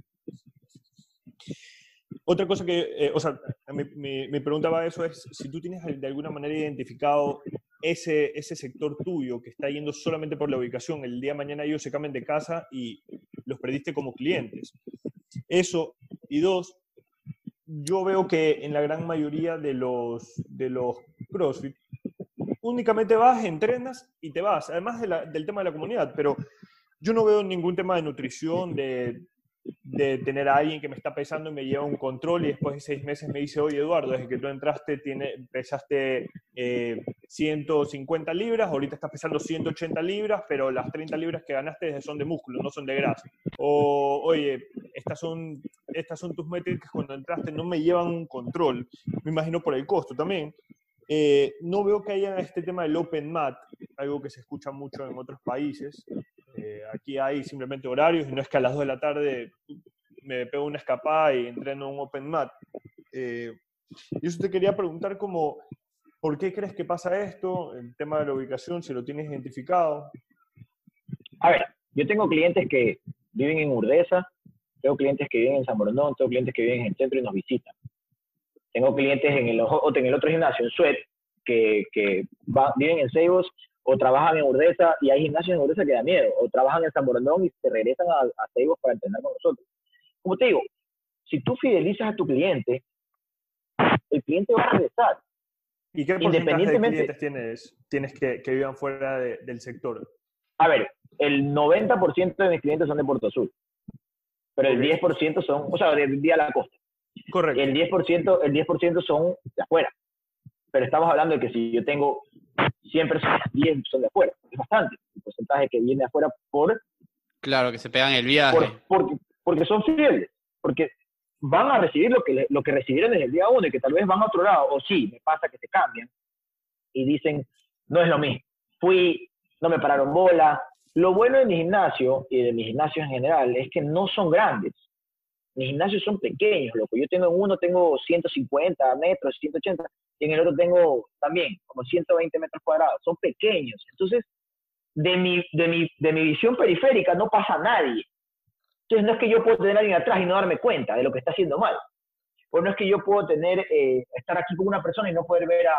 Otra cosa que, eh, o sea, me, me, preguntaba eso es si tú tienes de alguna manera identificado ese, ese sector tuyo que está yendo solamente por la ubicación, el día de mañana ellos se cambian de casa y los perdiste como clientes. Eso, y dos, yo veo que en la gran mayoría de los, de los CrossFit, únicamente vas, entrenas y te vas, además del tema de la comunidad, pero yo no veo ningún tema de nutrición, de, tener a alguien que me está pesando y me lleva un control y después de seis meses me dice, oye Eduardo, desde que tú entraste tiene, pesaste 150 eh, libras, ahorita estás pesando 180 libras, pero las 30 libras que ganaste son de músculo, no son de grasa. O, oye, estas son, estas son tus métricas cuando entraste, no me llevan un control, me imagino por el costo también. Eh, no veo que haya este tema del Open Mat, algo que se escucha mucho en otros países. Eh, aquí hay simplemente horarios y no es que a las 2 de la tarde me pego una escapada y entreno un Open Mat. Eh, y eso te quería preguntar como, ¿por qué crees que pasa esto? El tema de la ubicación, si lo tienes identificado. A ver, yo tengo clientes que viven en Urdesa, tengo clientes que viven en San Borondón, tengo clientes que viven en el centro y nos visitan. Tengo clientes en el, en el otro gimnasio, en Suet, que, que viven en Seibos o trabajan en Urdesa y hay gimnasios en Urdesa que da miedo, o trabajan en San Borondón y se regresan a, a para entrenar con nosotros. Como te digo, si tú fidelizas a tu cliente, el cliente va a regresar. ¿Y qué porcentaje de clientes tienes, tienes que, que vivan fuera del sector? A ver, el 90% de mis clientes son de Puerto Azul, pero el 10% son, o sea, de día a la costa. Correcto. El 10%, el 10 son de afuera. Pero estamos hablando de que si yo tengo 100 personas, 10 son de afuera. Es bastante. El porcentaje que viene de afuera por... Claro, que se pegan el viaje. porque, porque son fieles. Porque van a recibir lo que, lo que recibieron desde el día uno y que tal vez van a otro lado. O sí, me pasa que se cambian. y dicen, no es lo mismo. Fui, no me pararon bola. Lo bueno de mi gimnasio y de mis gimnasios en general es que no son grandes. Mis gimnasios son pequeños, loco. Yo tengo en uno tengo 150 metros, 180, y en el otro tengo también como 120 metros cuadrados. Son pequeños. Entonces, de mi, de mi, de mi visión periférica no pasa nadie. Entonces, no es que yo puedo tener a alguien atrás y no darme cuenta de lo que está haciendo mal. O no es que yo puedo tener, eh, estar aquí con una persona y no poder ver a,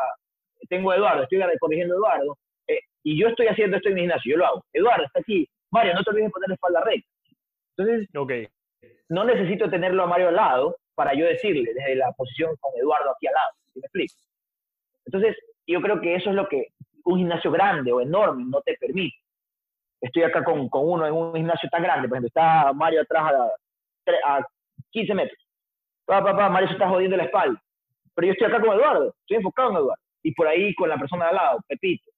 tengo a Eduardo, estoy corrigiendo a Eduardo, eh, y yo estoy haciendo esto en mi gimnasio, yo lo hago. Eduardo, está aquí. Mario, no te olvides de poner la espalda recta. Entonces, okay. No necesito tenerlo a Mario al lado para yo decirle desde la posición con Eduardo aquí al lado. ¿Sí me explico? Entonces, yo creo que eso es lo que un gimnasio grande o enorme no te permite. Estoy acá con, con uno en un gimnasio tan grande, por ejemplo, está Mario atrás a, a 15 metros. Papá, papá, Mario se está jodiendo la espalda. Pero yo estoy acá con Eduardo, estoy enfocado en Eduardo. Y por ahí con la persona de al lado, Pepito.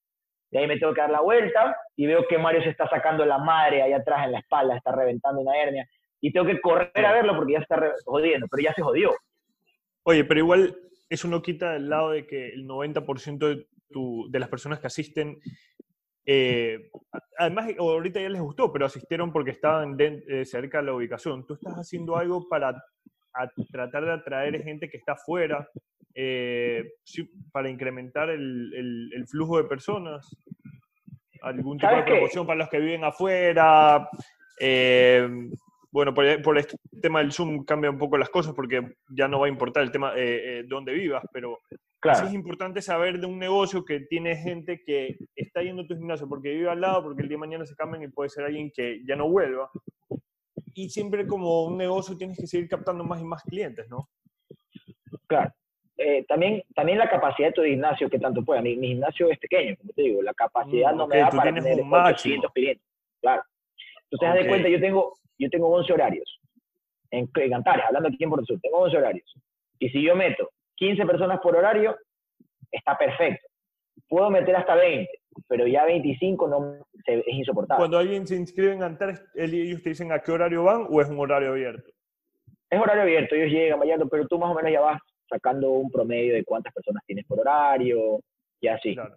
Y ahí me tengo que dar la vuelta y veo que Mario se está sacando la madre ahí atrás en la espalda, está reventando una hernia. Y tengo que correr a verlo porque ya está jodiendo, pero ya se jodió. Oye, pero igual eso no quita el lado de que el 90% de, tu, de las personas que asisten, eh, además ahorita ya les gustó, pero asistieron porque estaban eh, cerca de la ubicación. Tú estás haciendo algo para tratar de atraer gente que está afuera, eh, para incrementar el, el, flujo de personas? ¿Algún tipo de promoción para los que viven afuera? Eh, bueno, por, por, este tema del Zoom cambia un poco las cosas porque ya no va a importar el tema de eh, dónde vivas, pero sí es importante saber de un negocio que tiene gente que está yendo a tu gimnasio porque vive al lado, porque el día de mañana se cambian y puede ser alguien que ya no vuelva. Y siempre como un negocio tienes que seguir captando más y más clientes, ¿no? Claro. Eh, también, también la capacidad de tu gimnasio, que tanto pueda. Mi, mi gimnasio es pequeño, como te digo, la capacidad mm, no me da para tener 800 clientes. Claro. Entonces, haz de cuenta, yo tengo, yo tengo 11 horarios en, en Antares, hablando aquí en Puerto Sur, tengo 11 horarios. Y si yo meto 15 personas por horario, está perfecto. Puedo meter hasta 20, pero ya 25 no, es insoportable. Cuando alguien se inscribe en Antares, ellos te dicen a qué horario van o es un horario abierto. Es horario abierto, ellos llegan, mañana, pero tú más o menos ya vas sacando un promedio de cuántas personas tienes por horario y así. Claro.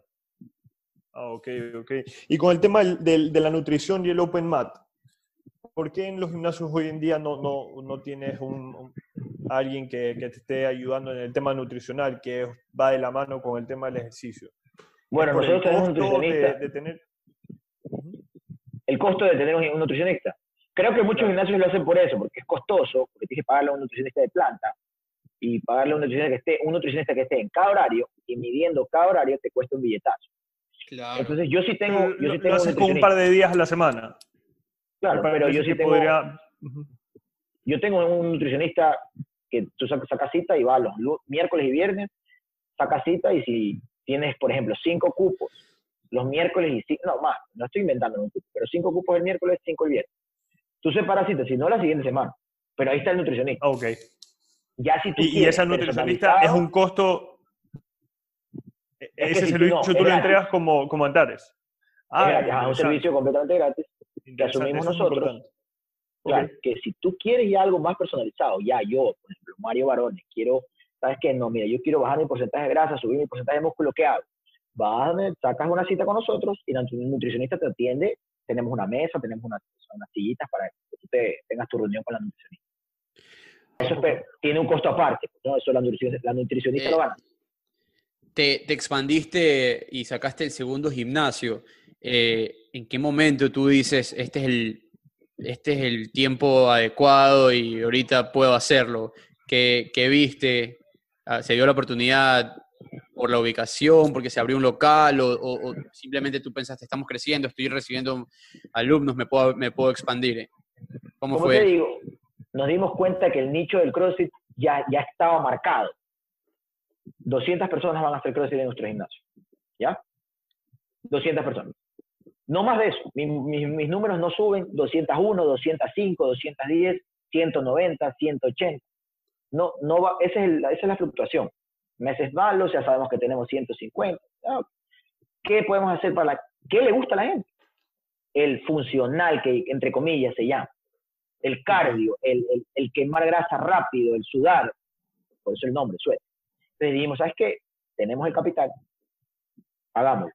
Ah, ok, ok. Y con el tema de, de la nutrición y el Open Mat, ¿por qué en los gimnasios hoy en día no, no, no tienes un, alguien que, que, te esté ayudando en el tema nutricional, que va de la mano con el tema del ejercicio? Bueno, nosotros tenemos un nutricionista. De, tener... El costo de tener un nutricionista. Creo que muchos gimnasios lo hacen por eso, porque es costoso, porque tienes que pagarle a un nutricionista de planta y pagarle a un nutricionista que esté, un nutricionista que esté en cada horario y midiendo cada horario te cuesta un billetazo. Claro. Entonces yo sí tengo... Yo sí tengo lo haces con un par de días a la semana. Claro, pero yo sí tengo... Podría... Yo tengo un nutricionista que tú sacas, cita y va los miércoles y viernes, saca cita y si tienes, por ejemplo, cinco cupos los miércoles y cinco, no más, no estoy inventando un cupo, pero cinco cupos el miércoles, cinco el viernes. Tú separas cita, si no la siguiente semana. Pero ahí está el nutricionista. Ok. Ya si tú y, esa nutricionista es un costo. ese servicio tú, lo entregas como, como Antares. Ah, es un servicio completamente gratis que asumimos nosotros. Claro, que si tú quieres ya algo más personalizado, ya yo, por ejemplo, Mario Barones, quiero, ¿sabes qué? No, mira, yo quiero bajar mi porcentaje de grasa, subir mi porcentaje de músculo, ¿qué hago? Vas, sacas una cita con nosotros y la nutricionista te atiende, tenemos una mesa, tenemos unas, unas sillitas para que tú te, tengas tu reunión con la nutricionista. Eso tiene un costo aparte, ¿no? Eso la nutricionista, la nutricionista lo gana. Te, te, expandiste y sacaste el segundo gimnasio. Eh, ¿En qué momento tú dices, este es, el, este es el tiempo adecuado y ahorita puedo hacerlo? ¿Qué, qué viste? Ah, ¿Se dio la oportunidad por la ubicación, porque se abrió un local o, simplemente tú pensaste, estamos creciendo, estoy recibiendo alumnos, me puedo, me puedo expandir? ¿Cómo, fue? Te digo, nos dimos cuenta que el nicho del CrossFit ya, ya estaba marcado. 200 personas van a hacer CrossFit en nuestro gimnasio. ¿Ya? 200 personas. No más de eso. mis números no suben 201, 205, 210, 190, 180. No, no va, esa, es esa es la fluctuación. Meses malos, ya sabemos que tenemos 150. ¿Qué podemos hacer para la... ¿Qué le gusta a la gente? El funcional, que entre comillas se llama el cardio, el, el, quemar grasa rápido, el sudar, por eso el nombre, suelta. Entonces dijimos, ¿sabes qué? Tenemos el capital, hagámoslo.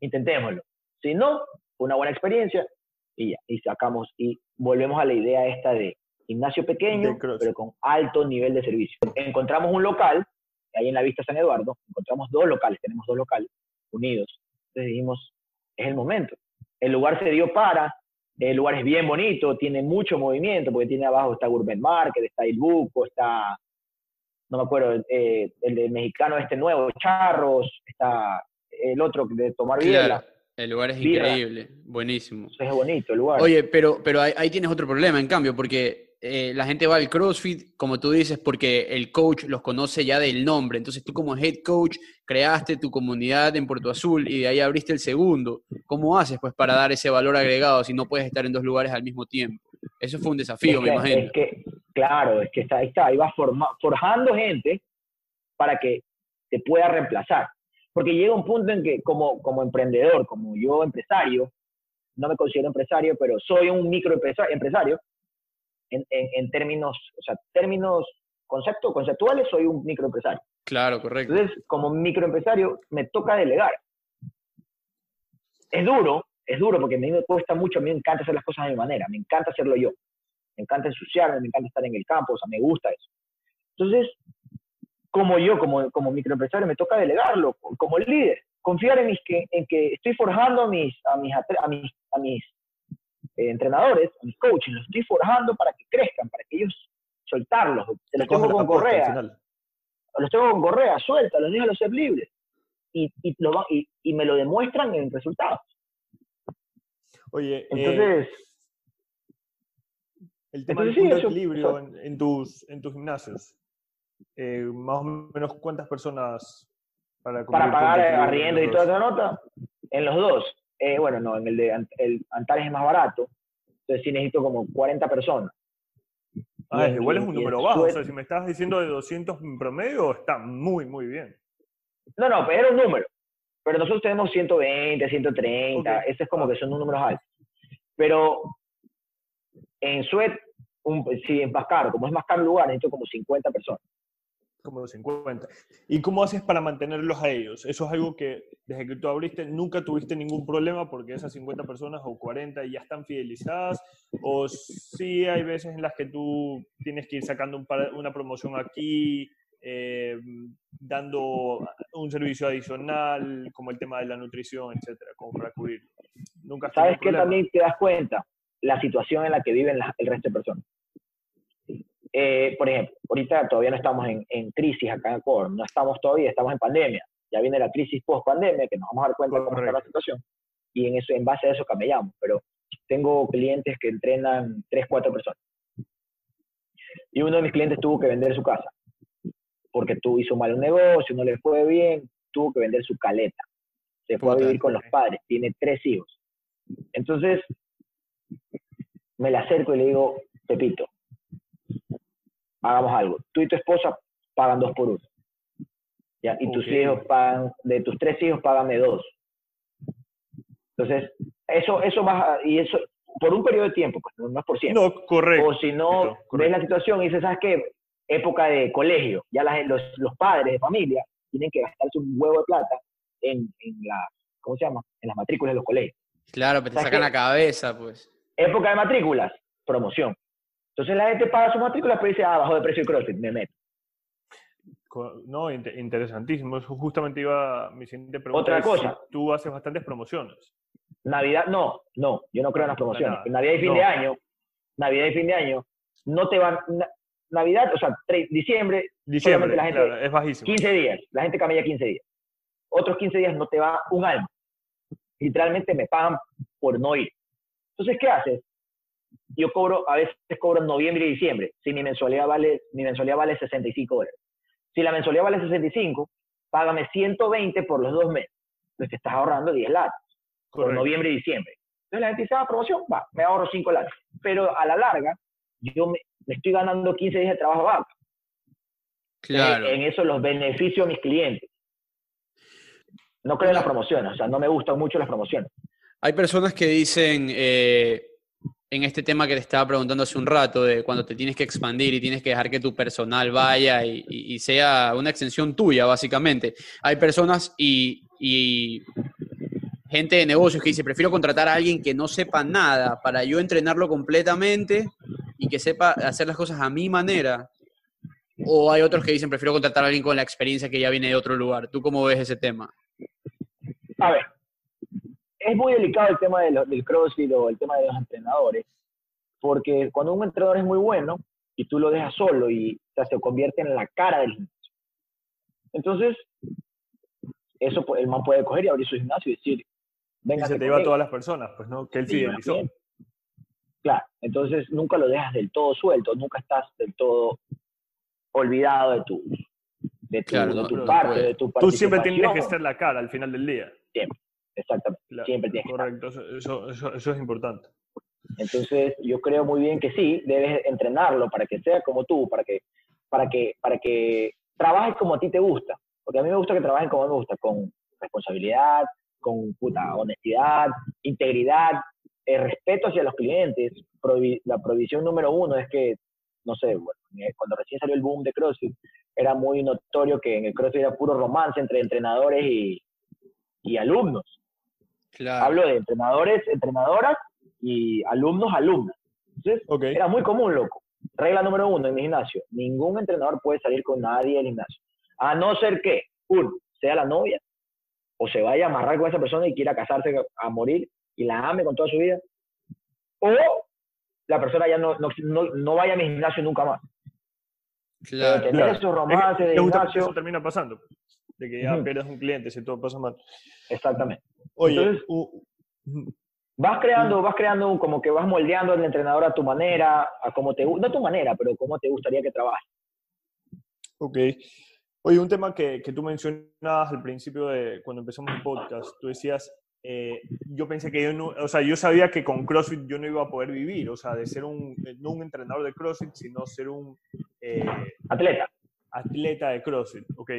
Intentémoslo. Si no, una buena experiencia y ya, y sacamos y volvemos a la idea esta de gimnasio pequeño, pero con alto nivel de servicio. Encontramos un local, ahí en la vista San Eduardo, encontramos dos locales, tenemos dos locales unidos. Entonces dijimos, es el momento. El lugar se dio para, el lugar es bien bonito, tiene mucho movimiento, porque tiene abajo está Gourmet Market, está El Buco, está, no me acuerdo, eh, el de mexicano este nuevo, Charros, está el otro de tomar claro. El lugar es increíble, buenísimo. Es bonito el lugar. Oye, pero, pero ahí, tienes otro problema, en cambio, porque eh, la gente va al CrossFit, como tú dices, porque el coach los conoce ya del nombre. Entonces tú como head coach creaste tu comunidad en Puerto Azul y de ahí abriste el segundo. ¿Cómo haces pues para dar ese valor agregado si no puedes estar en dos lugares al mismo tiempo? Eso fue un desafío, me imagino. Es que, claro, es que está, ahí está, ahí vas forjando gente para que te pueda reemplazar. Porque llega un punto en que como, como emprendedor, como yo empresario, no me considero empresario, pero soy un microempresario, en, en, términos, o sea, términos concepto, conceptuales, soy un microempresario. Claro, correcto. Entonces, como microempresario, me toca delegar. Es duro, es duro porque a mí me cuesta mucho, a mí me encanta hacer las cosas de mi manera, me encanta hacerlo yo. Me encanta ensuciarme, me encanta estar en el campo, o sea, me gusta eso. Entonces, como yo, como, como microempresario, me toca delegarlo, como líder, confiar en, mis, que, en que estoy forjando a mis, a mis, a mis, a mis eh, entrenadores, a mis coaches, los estoy forjando para que crezcan, para que ellos soltarlos. Se los tengo con correa. Los tengo con correa, suelta, los déjalo ser libres. Y, y, lo, y, y, me lo demuestran en resultados. Oye, eh, entonces. el tema del equilibrio en, en, tus, en tus gimnasios. Eh, más o menos cuántas personas para, para pagar arriendo y toda esa nota. En los dos. Eh, bueno, no, en el de el Antares es más barato. Entonces sí necesito como 40 personas. Ah, igual es un número bajo. O sea, si me estás diciendo de 200 en promedio, está muy, muy bien. No, no, pero era un número. Pero nosotros tenemos 120, 130. Ese es como que son números altos. Pero en Suez, un, si es más caro, como es más caro el lugar, necesito como 50 personas como 50. ¿Y cómo haces para mantenerlos a ellos? Eso es algo que desde que tú abriste nunca tuviste ningún problema porque esas 50 personas o 40 ya están fidelizadas o sí hay veces en las que tú tienes que ir sacando una promoción aquí, eh, dando un servicio adicional como el tema de la nutrición, etcétera, como para cubrirlo. Nunca ¿Sabes qué también te das cuenta? La situación en la que viven el resto de personas. Eh, por ejemplo, ahorita todavía no estamos en, en, crisis acá en Ecuador, no estamos todavía, estamos en pandemia. Ya viene la crisis post-pandemia, que nos vamos a dar cuenta de cómo está la situación. Y en, eso, en base a eso camellamos. Pero tengo clientes que entrenan 3, 4 personas. Y uno de mis clientes tuvo que vender su casa. Porque tú hizo mal un negocio, no le fue bien, tuvo que vender su caleta. Se fue a vivir con los padres, tiene tres hijos. Entonces, me le acerco y le digo, Pepito, hagamos algo. Tú y tu esposa pagan dos por uno. ¿ya? Y tus hijos pagan, de tus tres hijos, págame dos. Entonces, eso, eso baja, y eso, por un periodo de tiempo, pues, no es por siempre. No, correcto. O si no, ves la situación y dices, ¿sabes qué? Época de colegio, ya los, los padres de familia tienen que gastarse un huevo de plata en, en la, ¿cómo se llama? En las matrículas de los colegios. Claro, pero te sacan la cabeza, pues. Época de matrículas, promoción. Entonces la gente paga su matrícula, pero dice, ah, bajo de precio el CrossFit, me meto. No, interesantísimo. Eso justamente iba mi siguiente pregunta. Otra cosa. tú haces bastantes promociones. Navidad, no, no, yo no creo en las promociones. Navidad y fin de año, Navidad y fin de año, no te van. Navidad, o sea, diciembre, diciembre la gente, es bajísimo. 15 días, la gente camella 15 días. Otros 15 días no te va un alma. Literalmente me pagan por no ir. Entonces, ¿qué haces? Yo cobro, a veces cobro en noviembre y diciembre, si mi mensualidad vale, mi mensualidad vale 65 dólares. Si la mensualidad vale 65, págame 120 por los dos meses. Entonces te estás ahorrando 10 latas por noviembre y diciembre. Entonces la gente dice, ah, promoción, va, me ahorro 5 latas. Pero a la larga, yo me, estoy ganando 15 días de trabajo bajo. Claro. En, eso los beneficio a mis clientes. No creo en las promociones, o sea, no me gustan mucho las promociones. Hay personas que dicen, eh, en este tema que te estaba preguntando hace un rato, de cuando te tienes que expandir y tienes que dejar que tu personal vaya y, sea una extensión tuya, básicamente. Hay personas, y, y gente de negocios que dice, prefiero contratar a alguien que no sepa nada para yo entrenarlo completamente y que sepa hacer las cosas a mi manera. O hay otros que dicen, prefiero contratar a alguien con la experiencia que ya viene de otro lugar. ¿Tú cómo ves ese tema? A ver, es muy delicado el tema del CrossFit o el tema de los entrenadores, porque cuando un entrenador es muy bueno y tú lo dejas solo y se convierte en la cara del gimnasio. Entonces, eso el man puede coger y abrir su gimnasio y decir, venga. Y se te lleva a todas las personas, pues no, que él fidelizó. Claro, entonces nunca lo dejas del todo suelto, nunca estás del todo olvidado de tu, de tu, parte, de tu Tú siempre tienes que ser la cara al final del día. Siempre, exactamente. siempre tienes Correcto, eso, eso, eso es importante. Entonces, yo creo muy bien que sí, debes entrenarlo para que sea como tú, para que, para que, para que trabajes como a ti te gusta. Porque a mí me gusta que trabajen como me gusta, con responsabilidad, con puta honestidad, integridad, el respeto hacia los clientes. la provisión número uno es que, no sé, cuando recién salió el boom de CrossFit, era muy notorio que en el CrossFit era puro romance entre entrenadores y, y alumnos. Hablo de entrenadores, entrenadoras y alumnos, alumnas. Entonces, era muy común, loco. Regla número uno en mi gimnasio, ningún entrenador puede salir con nadie del gimnasio. A no ser que, uno, sea la novia, o se vaya a amarrar con esa persona y quiera casarse a morir y la ame con toda su vida, o la persona ya no, no, vaya a mi gimnasio nunca más. Claro, tener esos romances de gimnasio. Eso termina pasando, de que ya pierdes un cliente si todo pasa mal. Exactamente. Oye, vas creando, vas creando como que vas moldeando al entrenador a tu manera, a cómo te no a tu manera, pero cómo te gustaría que trabaje. Ok. Oye, un tema que, que, tú mencionabas al principio de cuando empezamos el podcast, tú decías, eh, yo pensé que yo no, o sea, yo sabía que con CrossFit yo no iba a poder vivir, o sea, de ser un, no un entrenador de CrossFit, sino ser un... Eh, atleta. Atleta de CrossFit, ok.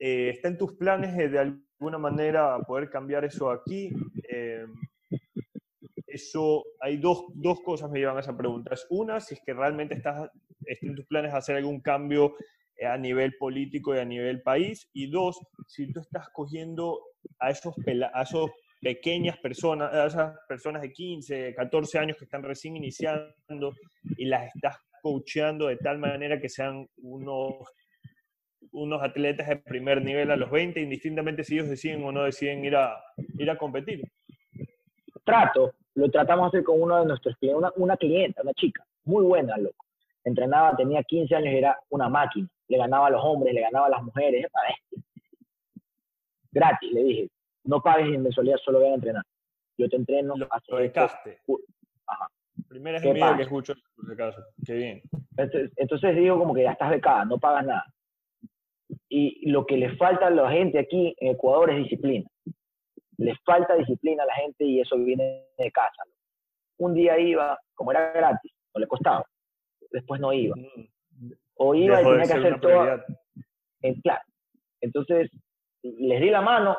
Eh, ¿Está en tus planes de alguna manera poder cambiar eso aquí? eso, hay dos, dos cosas me llevan a esa pregunta. Es una, si es que realmente estás, está en tus planes hacer algún cambio eh, a nivel político y a nivel país. Y dos, si tú estás cogiendo a esos, a esos pequeñas personas, a esas personas de 15, 14 años que están recién iniciando y las estás coacheando de tal manera que sean unos, unos atletas de primer nivel a los 20, indistintamente si ellos deciden o no deciden ir a, ir a competir. Trato, lo tratamos de hacer con uno de nuestros clientes, una, una clienta, una chica, muy buena, loco. Entrenaba, tenía 15 años era una máquina le ganaba a los hombres, le ganaba a las mujeres, Gratis, le dije, no pagues en mensualidad, solo ven a entrenar. Yo te entreno. Lo becaste. Ajá. Primera es el que escucho, por caso. Qué bien. Entonces, digo como que ya estás becada, no pagas nada. Y lo que le falta a la gente aquí en Ecuador es disciplina. Les falta disciplina a la gente y eso viene de casa. Un día iba, como era gratis, no le costaba. Después no iba. O iba y tenía que hacer todo. En, claro. Entonces, les di la mano.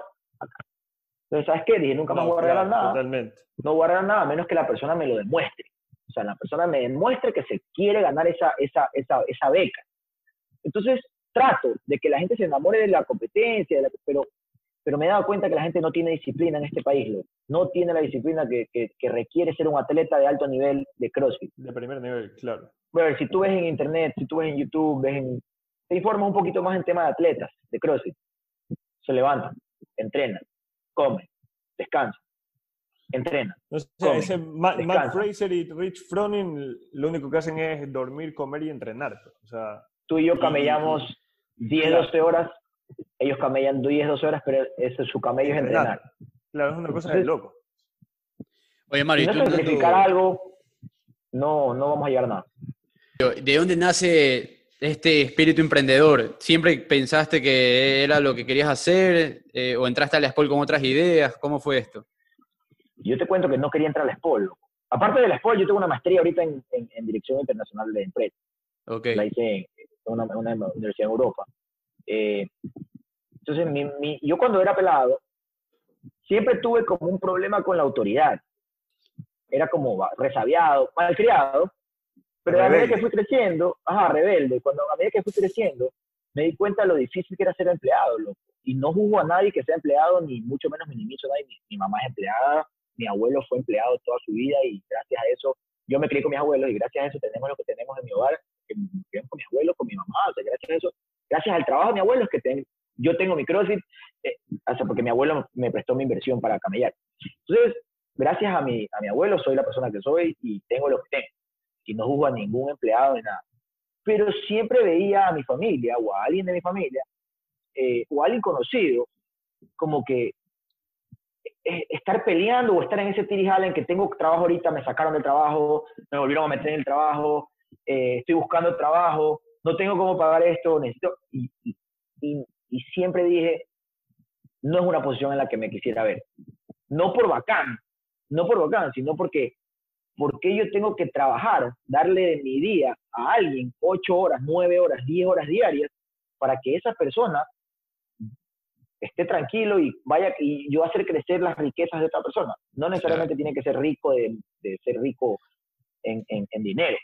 Entonces, ¿sabes qué? Dije, nunca más voy a regalar nada. Totalmente. No voy a regalar nada, a menos que la persona me lo demuestre. O sea, la persona me demuestre que se quiere ganar esa, esa, esa, esa beca. Entonces, trato de que la gente se enamore de la competencia, pero, pero me he dado cuenta que la gente no tiene disciplina en este país, no tiene la disciplina que, que, que, requiere ser un atleta de alto nivel de CrossFit. De primer nivel, claro bueno, si tú ves en internet, si tú ves en YouTube, ves te informas un poquito más en tema de atletas, de CrossFit. Se levantan, entrenan, comen, descansan, entrenan. No sé, ese Matt, Fraser y Rich Froning lo único que hacen es dormir, comer y entrenar. O sea, tú y yo camellamos 10, 12 horas, ellos camellan 10, 12 horas, pero ese, su camello es entrenar. Claro, es una cosa de loco. Oye, Mario, si no sacrificar algo, no, no vamos a llegar a nada. ¿De dónde nace este espíritu emprendedor? ¿Siempre pensaste que era lo que querías hacer eh, o entraste a la SPOL con otras ideas? ¿Cómo fue esto? Yo te cuento que no quería entrar a la SPOL. Aparte de la SPOL, yo tengo una maestría ahorita en, Dirección Internacional de Empresas. Okay. La hice en una, universidad en Europa. Eh, entonces, yo cuando era pelado, siempre tuve como un problema con la autoridad. Era como resabiado, malcriado, pero a medida que fui creciendo, ajá, rebelde, cuando a medida que fui creciendo, me di cuenta de lo difícil que era ser empleado, loco. Y no juzgo a nadie que sea empleado, ni mucho menos minimizo a nadie. Mi, mamá es empleada, mi abuelo fue empleado toda su vida y gracias a eso yo me crié con mis abuelos y gracias a eso tenemos lo que tenemos en mi hogar, que me con mis abuelos, con mi mamá, o sea, gracias a eso, gracias al trabajo de mi abuelo es que tengo, yo tengo mi CrossFit, eh, porque mi abuelo me prestó mi inversión para camellar. Entonces, gracias a mi, a mi abuelo soy la persona que soy y tengo lo que tengo. Y no juzgo a ningún empleado ni nada. Pero siempre veía a mi familia o a alguien de mi familia eh, o a alguien conocido como que eh, estar peleando o estar en ese tirijala en que tengo trabajo ahorita, me sacaron del trabajo, me volvieron a meter en el trabajo, eh, estoy buscando trabajo, no tengo cómo pagar esto, necesito... Y, y, y, siempre dije, no es una posición en la que me quisiera ver. No por bacán, no por bacán, sino porque, porque yo tengo que trabajar, darle de mi día a alguien ocho horas, nueve horas, diez horas diarias, para que esa persona esté tranquilo y vaya y yo hacer crecer las riquezas de otra persona. No necesariamente tiene que ser rico de, ser rico en, en, dinero.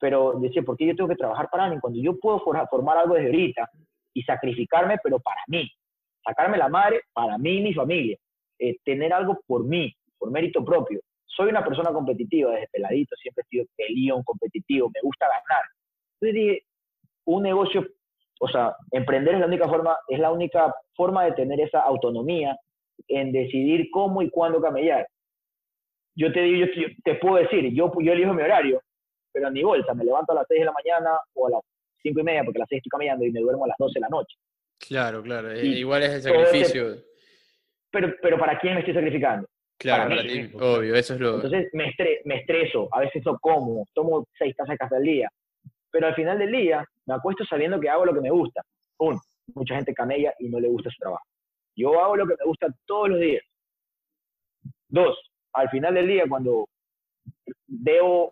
Pero decir, ¿por qué yo tengo que trabajar para alguien cuando yo puedo formar algo desde ahorita y sacrificarme, pero para mí? Sacarme la madre para mí y mi familia. Eh, tener algo por mí, por mérito propio. Soy una persona competitiva desde peladito, siempre he sido peleón, competitivo, me gusta ganar. Entonces dije, un negocio o sea, emprender es la única forma, es la única forma de tener esa autonomía en decidir cómo y cuándo camellar. Yo te digo, yo te, puedo decir, yo, yo elijo mi horario, pero en mi bolsa me levanto a las 6 de la mañana o a las 5 y media porque a las 6 estoy camellando y me duermo a las 12 de la noche. Claro, claro, eh, igual es el sacrificio. pero, pero ¿para quién me estoy sacrificando? Claro, para, ti, obvio, eso es lo... Entonces me, me estreso, a veces no como, tomo 6 tazas de café al día, pero al final del día me acuesto sabiendo que hago lo que me gusta. Uno, mucha gente camella y no le gusta su trabajo. Yo hago lo que me gusta todos los días. Dos, al final del día, cuando veo,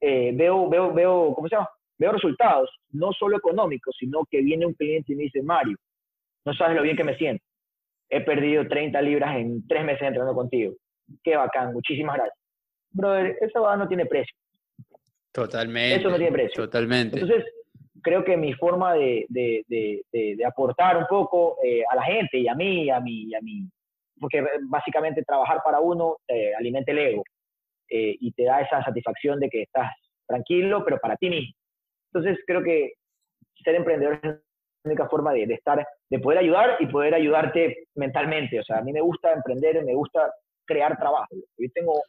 eh, veo, veo, veo, ¿cómo se llama? Veo resultados, no solo económicos, sino que viene un cliente y me dice, Mario, no sabes lo bien que me siento. He perdido 30 libras en tres meses entrenando contigo. Qué bacán, muchísimas gracias. Brother, esa no tiene precio. Totalmente. Eso no tiene precio. Totalmente. Entonces, creo que mi forma de, de, de, aportar un poco eh, a la gente y a mí, a mí, a mí, porque básicamente trabajar para uno eh, alimenta el ego eh, y te da esa satisfacción de que estás tranquilo, pero para ti mismo. Entonces, creo que ser emprendedor es la única forma de, estar, de poder ayudar y poder ayudarte mentalmente. O sea, a mí me gusta emprender, me gusta crear trabajo. Yo tengo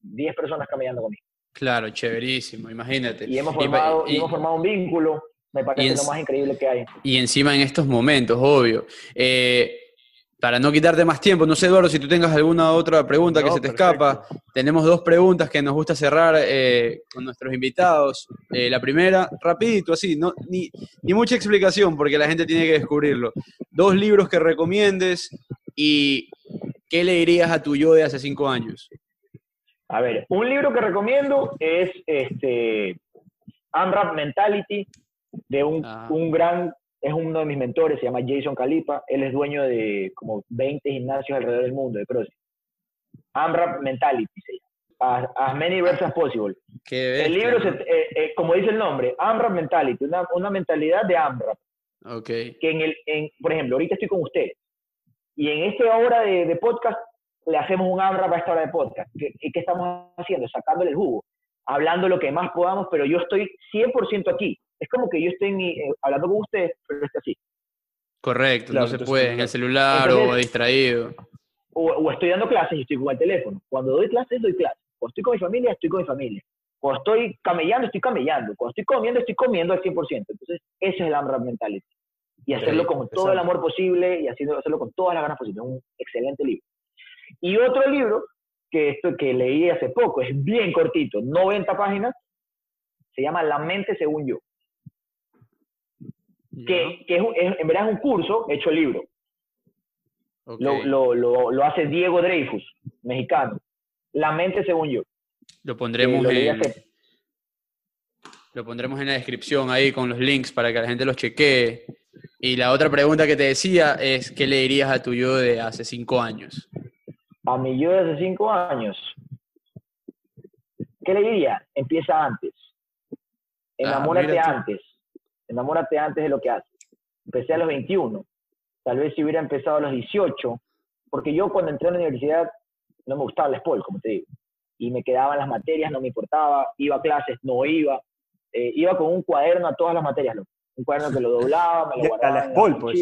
10 personas caminando conmigo. Claro, chéverísimo, imagínate. Y hemos formado, hemos formado un vínculo, me parece lo más increíble que hay. Y encima en estos momentos, obvio. Eh, para no quitarte más tiempo, no sé, Eduardo, si tú tengas alguna otra pregunta que se te escapa. Tenemos dos preguntas que nos gusta cerrar eh, con nuestros invitados. Eh, la primera, rapidito, así, no, ni, ni mucha explicación porque la gente tiene que descubrirlo. Dos libros que recomiendes y qué le dirías a tu yo de hace cinco años. A ver, un libro que recomiendo es este AMRAP Mentality, de un, ah. un, gran, es uno de mis mentores, se llama Jason Calipa, él es dueño de como 20 gimnasios alrededor del mundo de CrossFit. AMRAP Mentality se llama. As, many reps as possible. el libro, eh, eh, como dice el nombre, AMRAP Mentality, una, una mentalidad de AMRAP. Okay. Que en el, en, por ejemplo, ahorita estoy con usted y en esta hora de, de podcast le hacemos un AMRAP a esta hora de podcast. ¿Qué, ¿Qué, estamos haciendo? Sacándole el jugo, hablando lo que más podamos, pero yo estoy 100% aquí. Es como que yo estoy eh, hablando con ustedes, pero está así. Correcto, no se puede, en el celular o distraído. O, estoy dando clases y estoy con el teléfono. Cuando doy clases, doy clases. Cuando estoy con mi familia, estoy con mi familia. Cuando estoy camellando, estoy camellando. Cuando estoy comiendo, estoy comiendo al 100%. Entonces, ese es el AMRAP mentality. Y hacerlo con todo el amor posible y haciendo, hacerlo con todas las ganas posibles. Un excelente libro. Y otro libro que, esto, que leí hace poco, es bien cortito, 90 páginas, se llama La mente según yo. Que, que es, en verdad es un curso hecho libro. Lo, lo, lo, lo, hace Diego Dreyfus, mexicano. La mente según yo. Lo pondremos en... Lo pondremos en la descripción ahí con los links para que la gente los chequee. Y la otra pregunta que te decía es, ¿qué le dirías a tu yo de hace cinco años? a mi yo de hace cinco años, ¿qué le diría? Empieza antes. Enamórate ah, antes. Enamórate antes de lo que haces. Empecé a los 21. tal vez si hubiera empezado a los 18, porque yo cuando entré a la universidad no me gustaba el SPOL, como te digo, y me quedaban las materias, no me importaba, iba a clases, no iba, eh, iba con un cuaderno a todas las materias, un cuaderno que lo doblaba, me lo guardaba. A la SPOL, pues.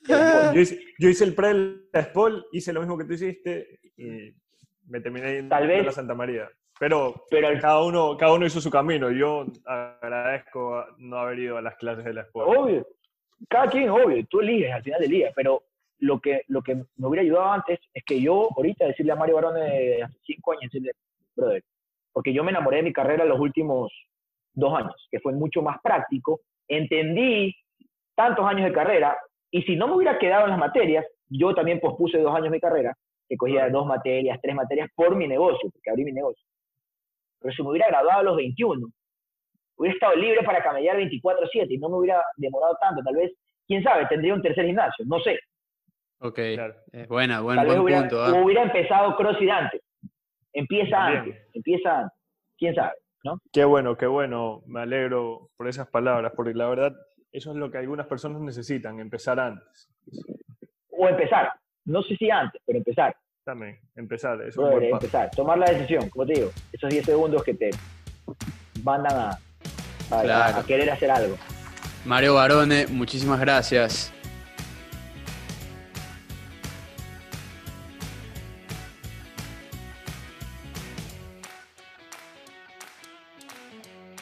Yo hice, yo hice, el pre la SPOL, hice lo mismo que tú hiciste y me terminé en la Santa María. Pero, pero cada, uno, cada uno hizo su camino. Yo agradezco no haber ido a las clases de la SPOL. Obvio. Cada quien, obvio. Tú eliges al final del día. Pero lo que, lo que me hubiera ayudado antes es que yo, ahorita, decirle a Mario Barón de hace cinco años, decirle, brother, porque yo me enamoré de mi carrera los últimos dos años, que fue mucho más práctico. Entendí tantos años de carrera y si no me hubiera quedado en las materias, yo también pospuse dos años de carrera, que cogía dos materias, tres materias por mi negocio, porque abrí mi negocio. Pero si me hubiera graduado a los 21, hubiera estado libre para camellar 24/7 y no me hubiera demorado tanto. Tal vez, quién sabe, tendría un tercer gimnasio, no sé. Ok, es buena, buen, Tal buen hubiera, punto. ¿ah? hubiera empezado CrossFit antes. Empieza antes, empieza antes. Quién sabe, ¿no? Qué bueno, qué bueno. Me alegro por esas palabras, porque la verdad, eso es lo que algunas personas necesitan, empezar antes. O empezar, no sé si antes, pero empezar. También, empezar. Eso es un buen empezar, tomar la decisión, como te digo, esos 10 segundos que te mandan a, a, a querer hacer algo. Mario Barone, muchísimas gracias.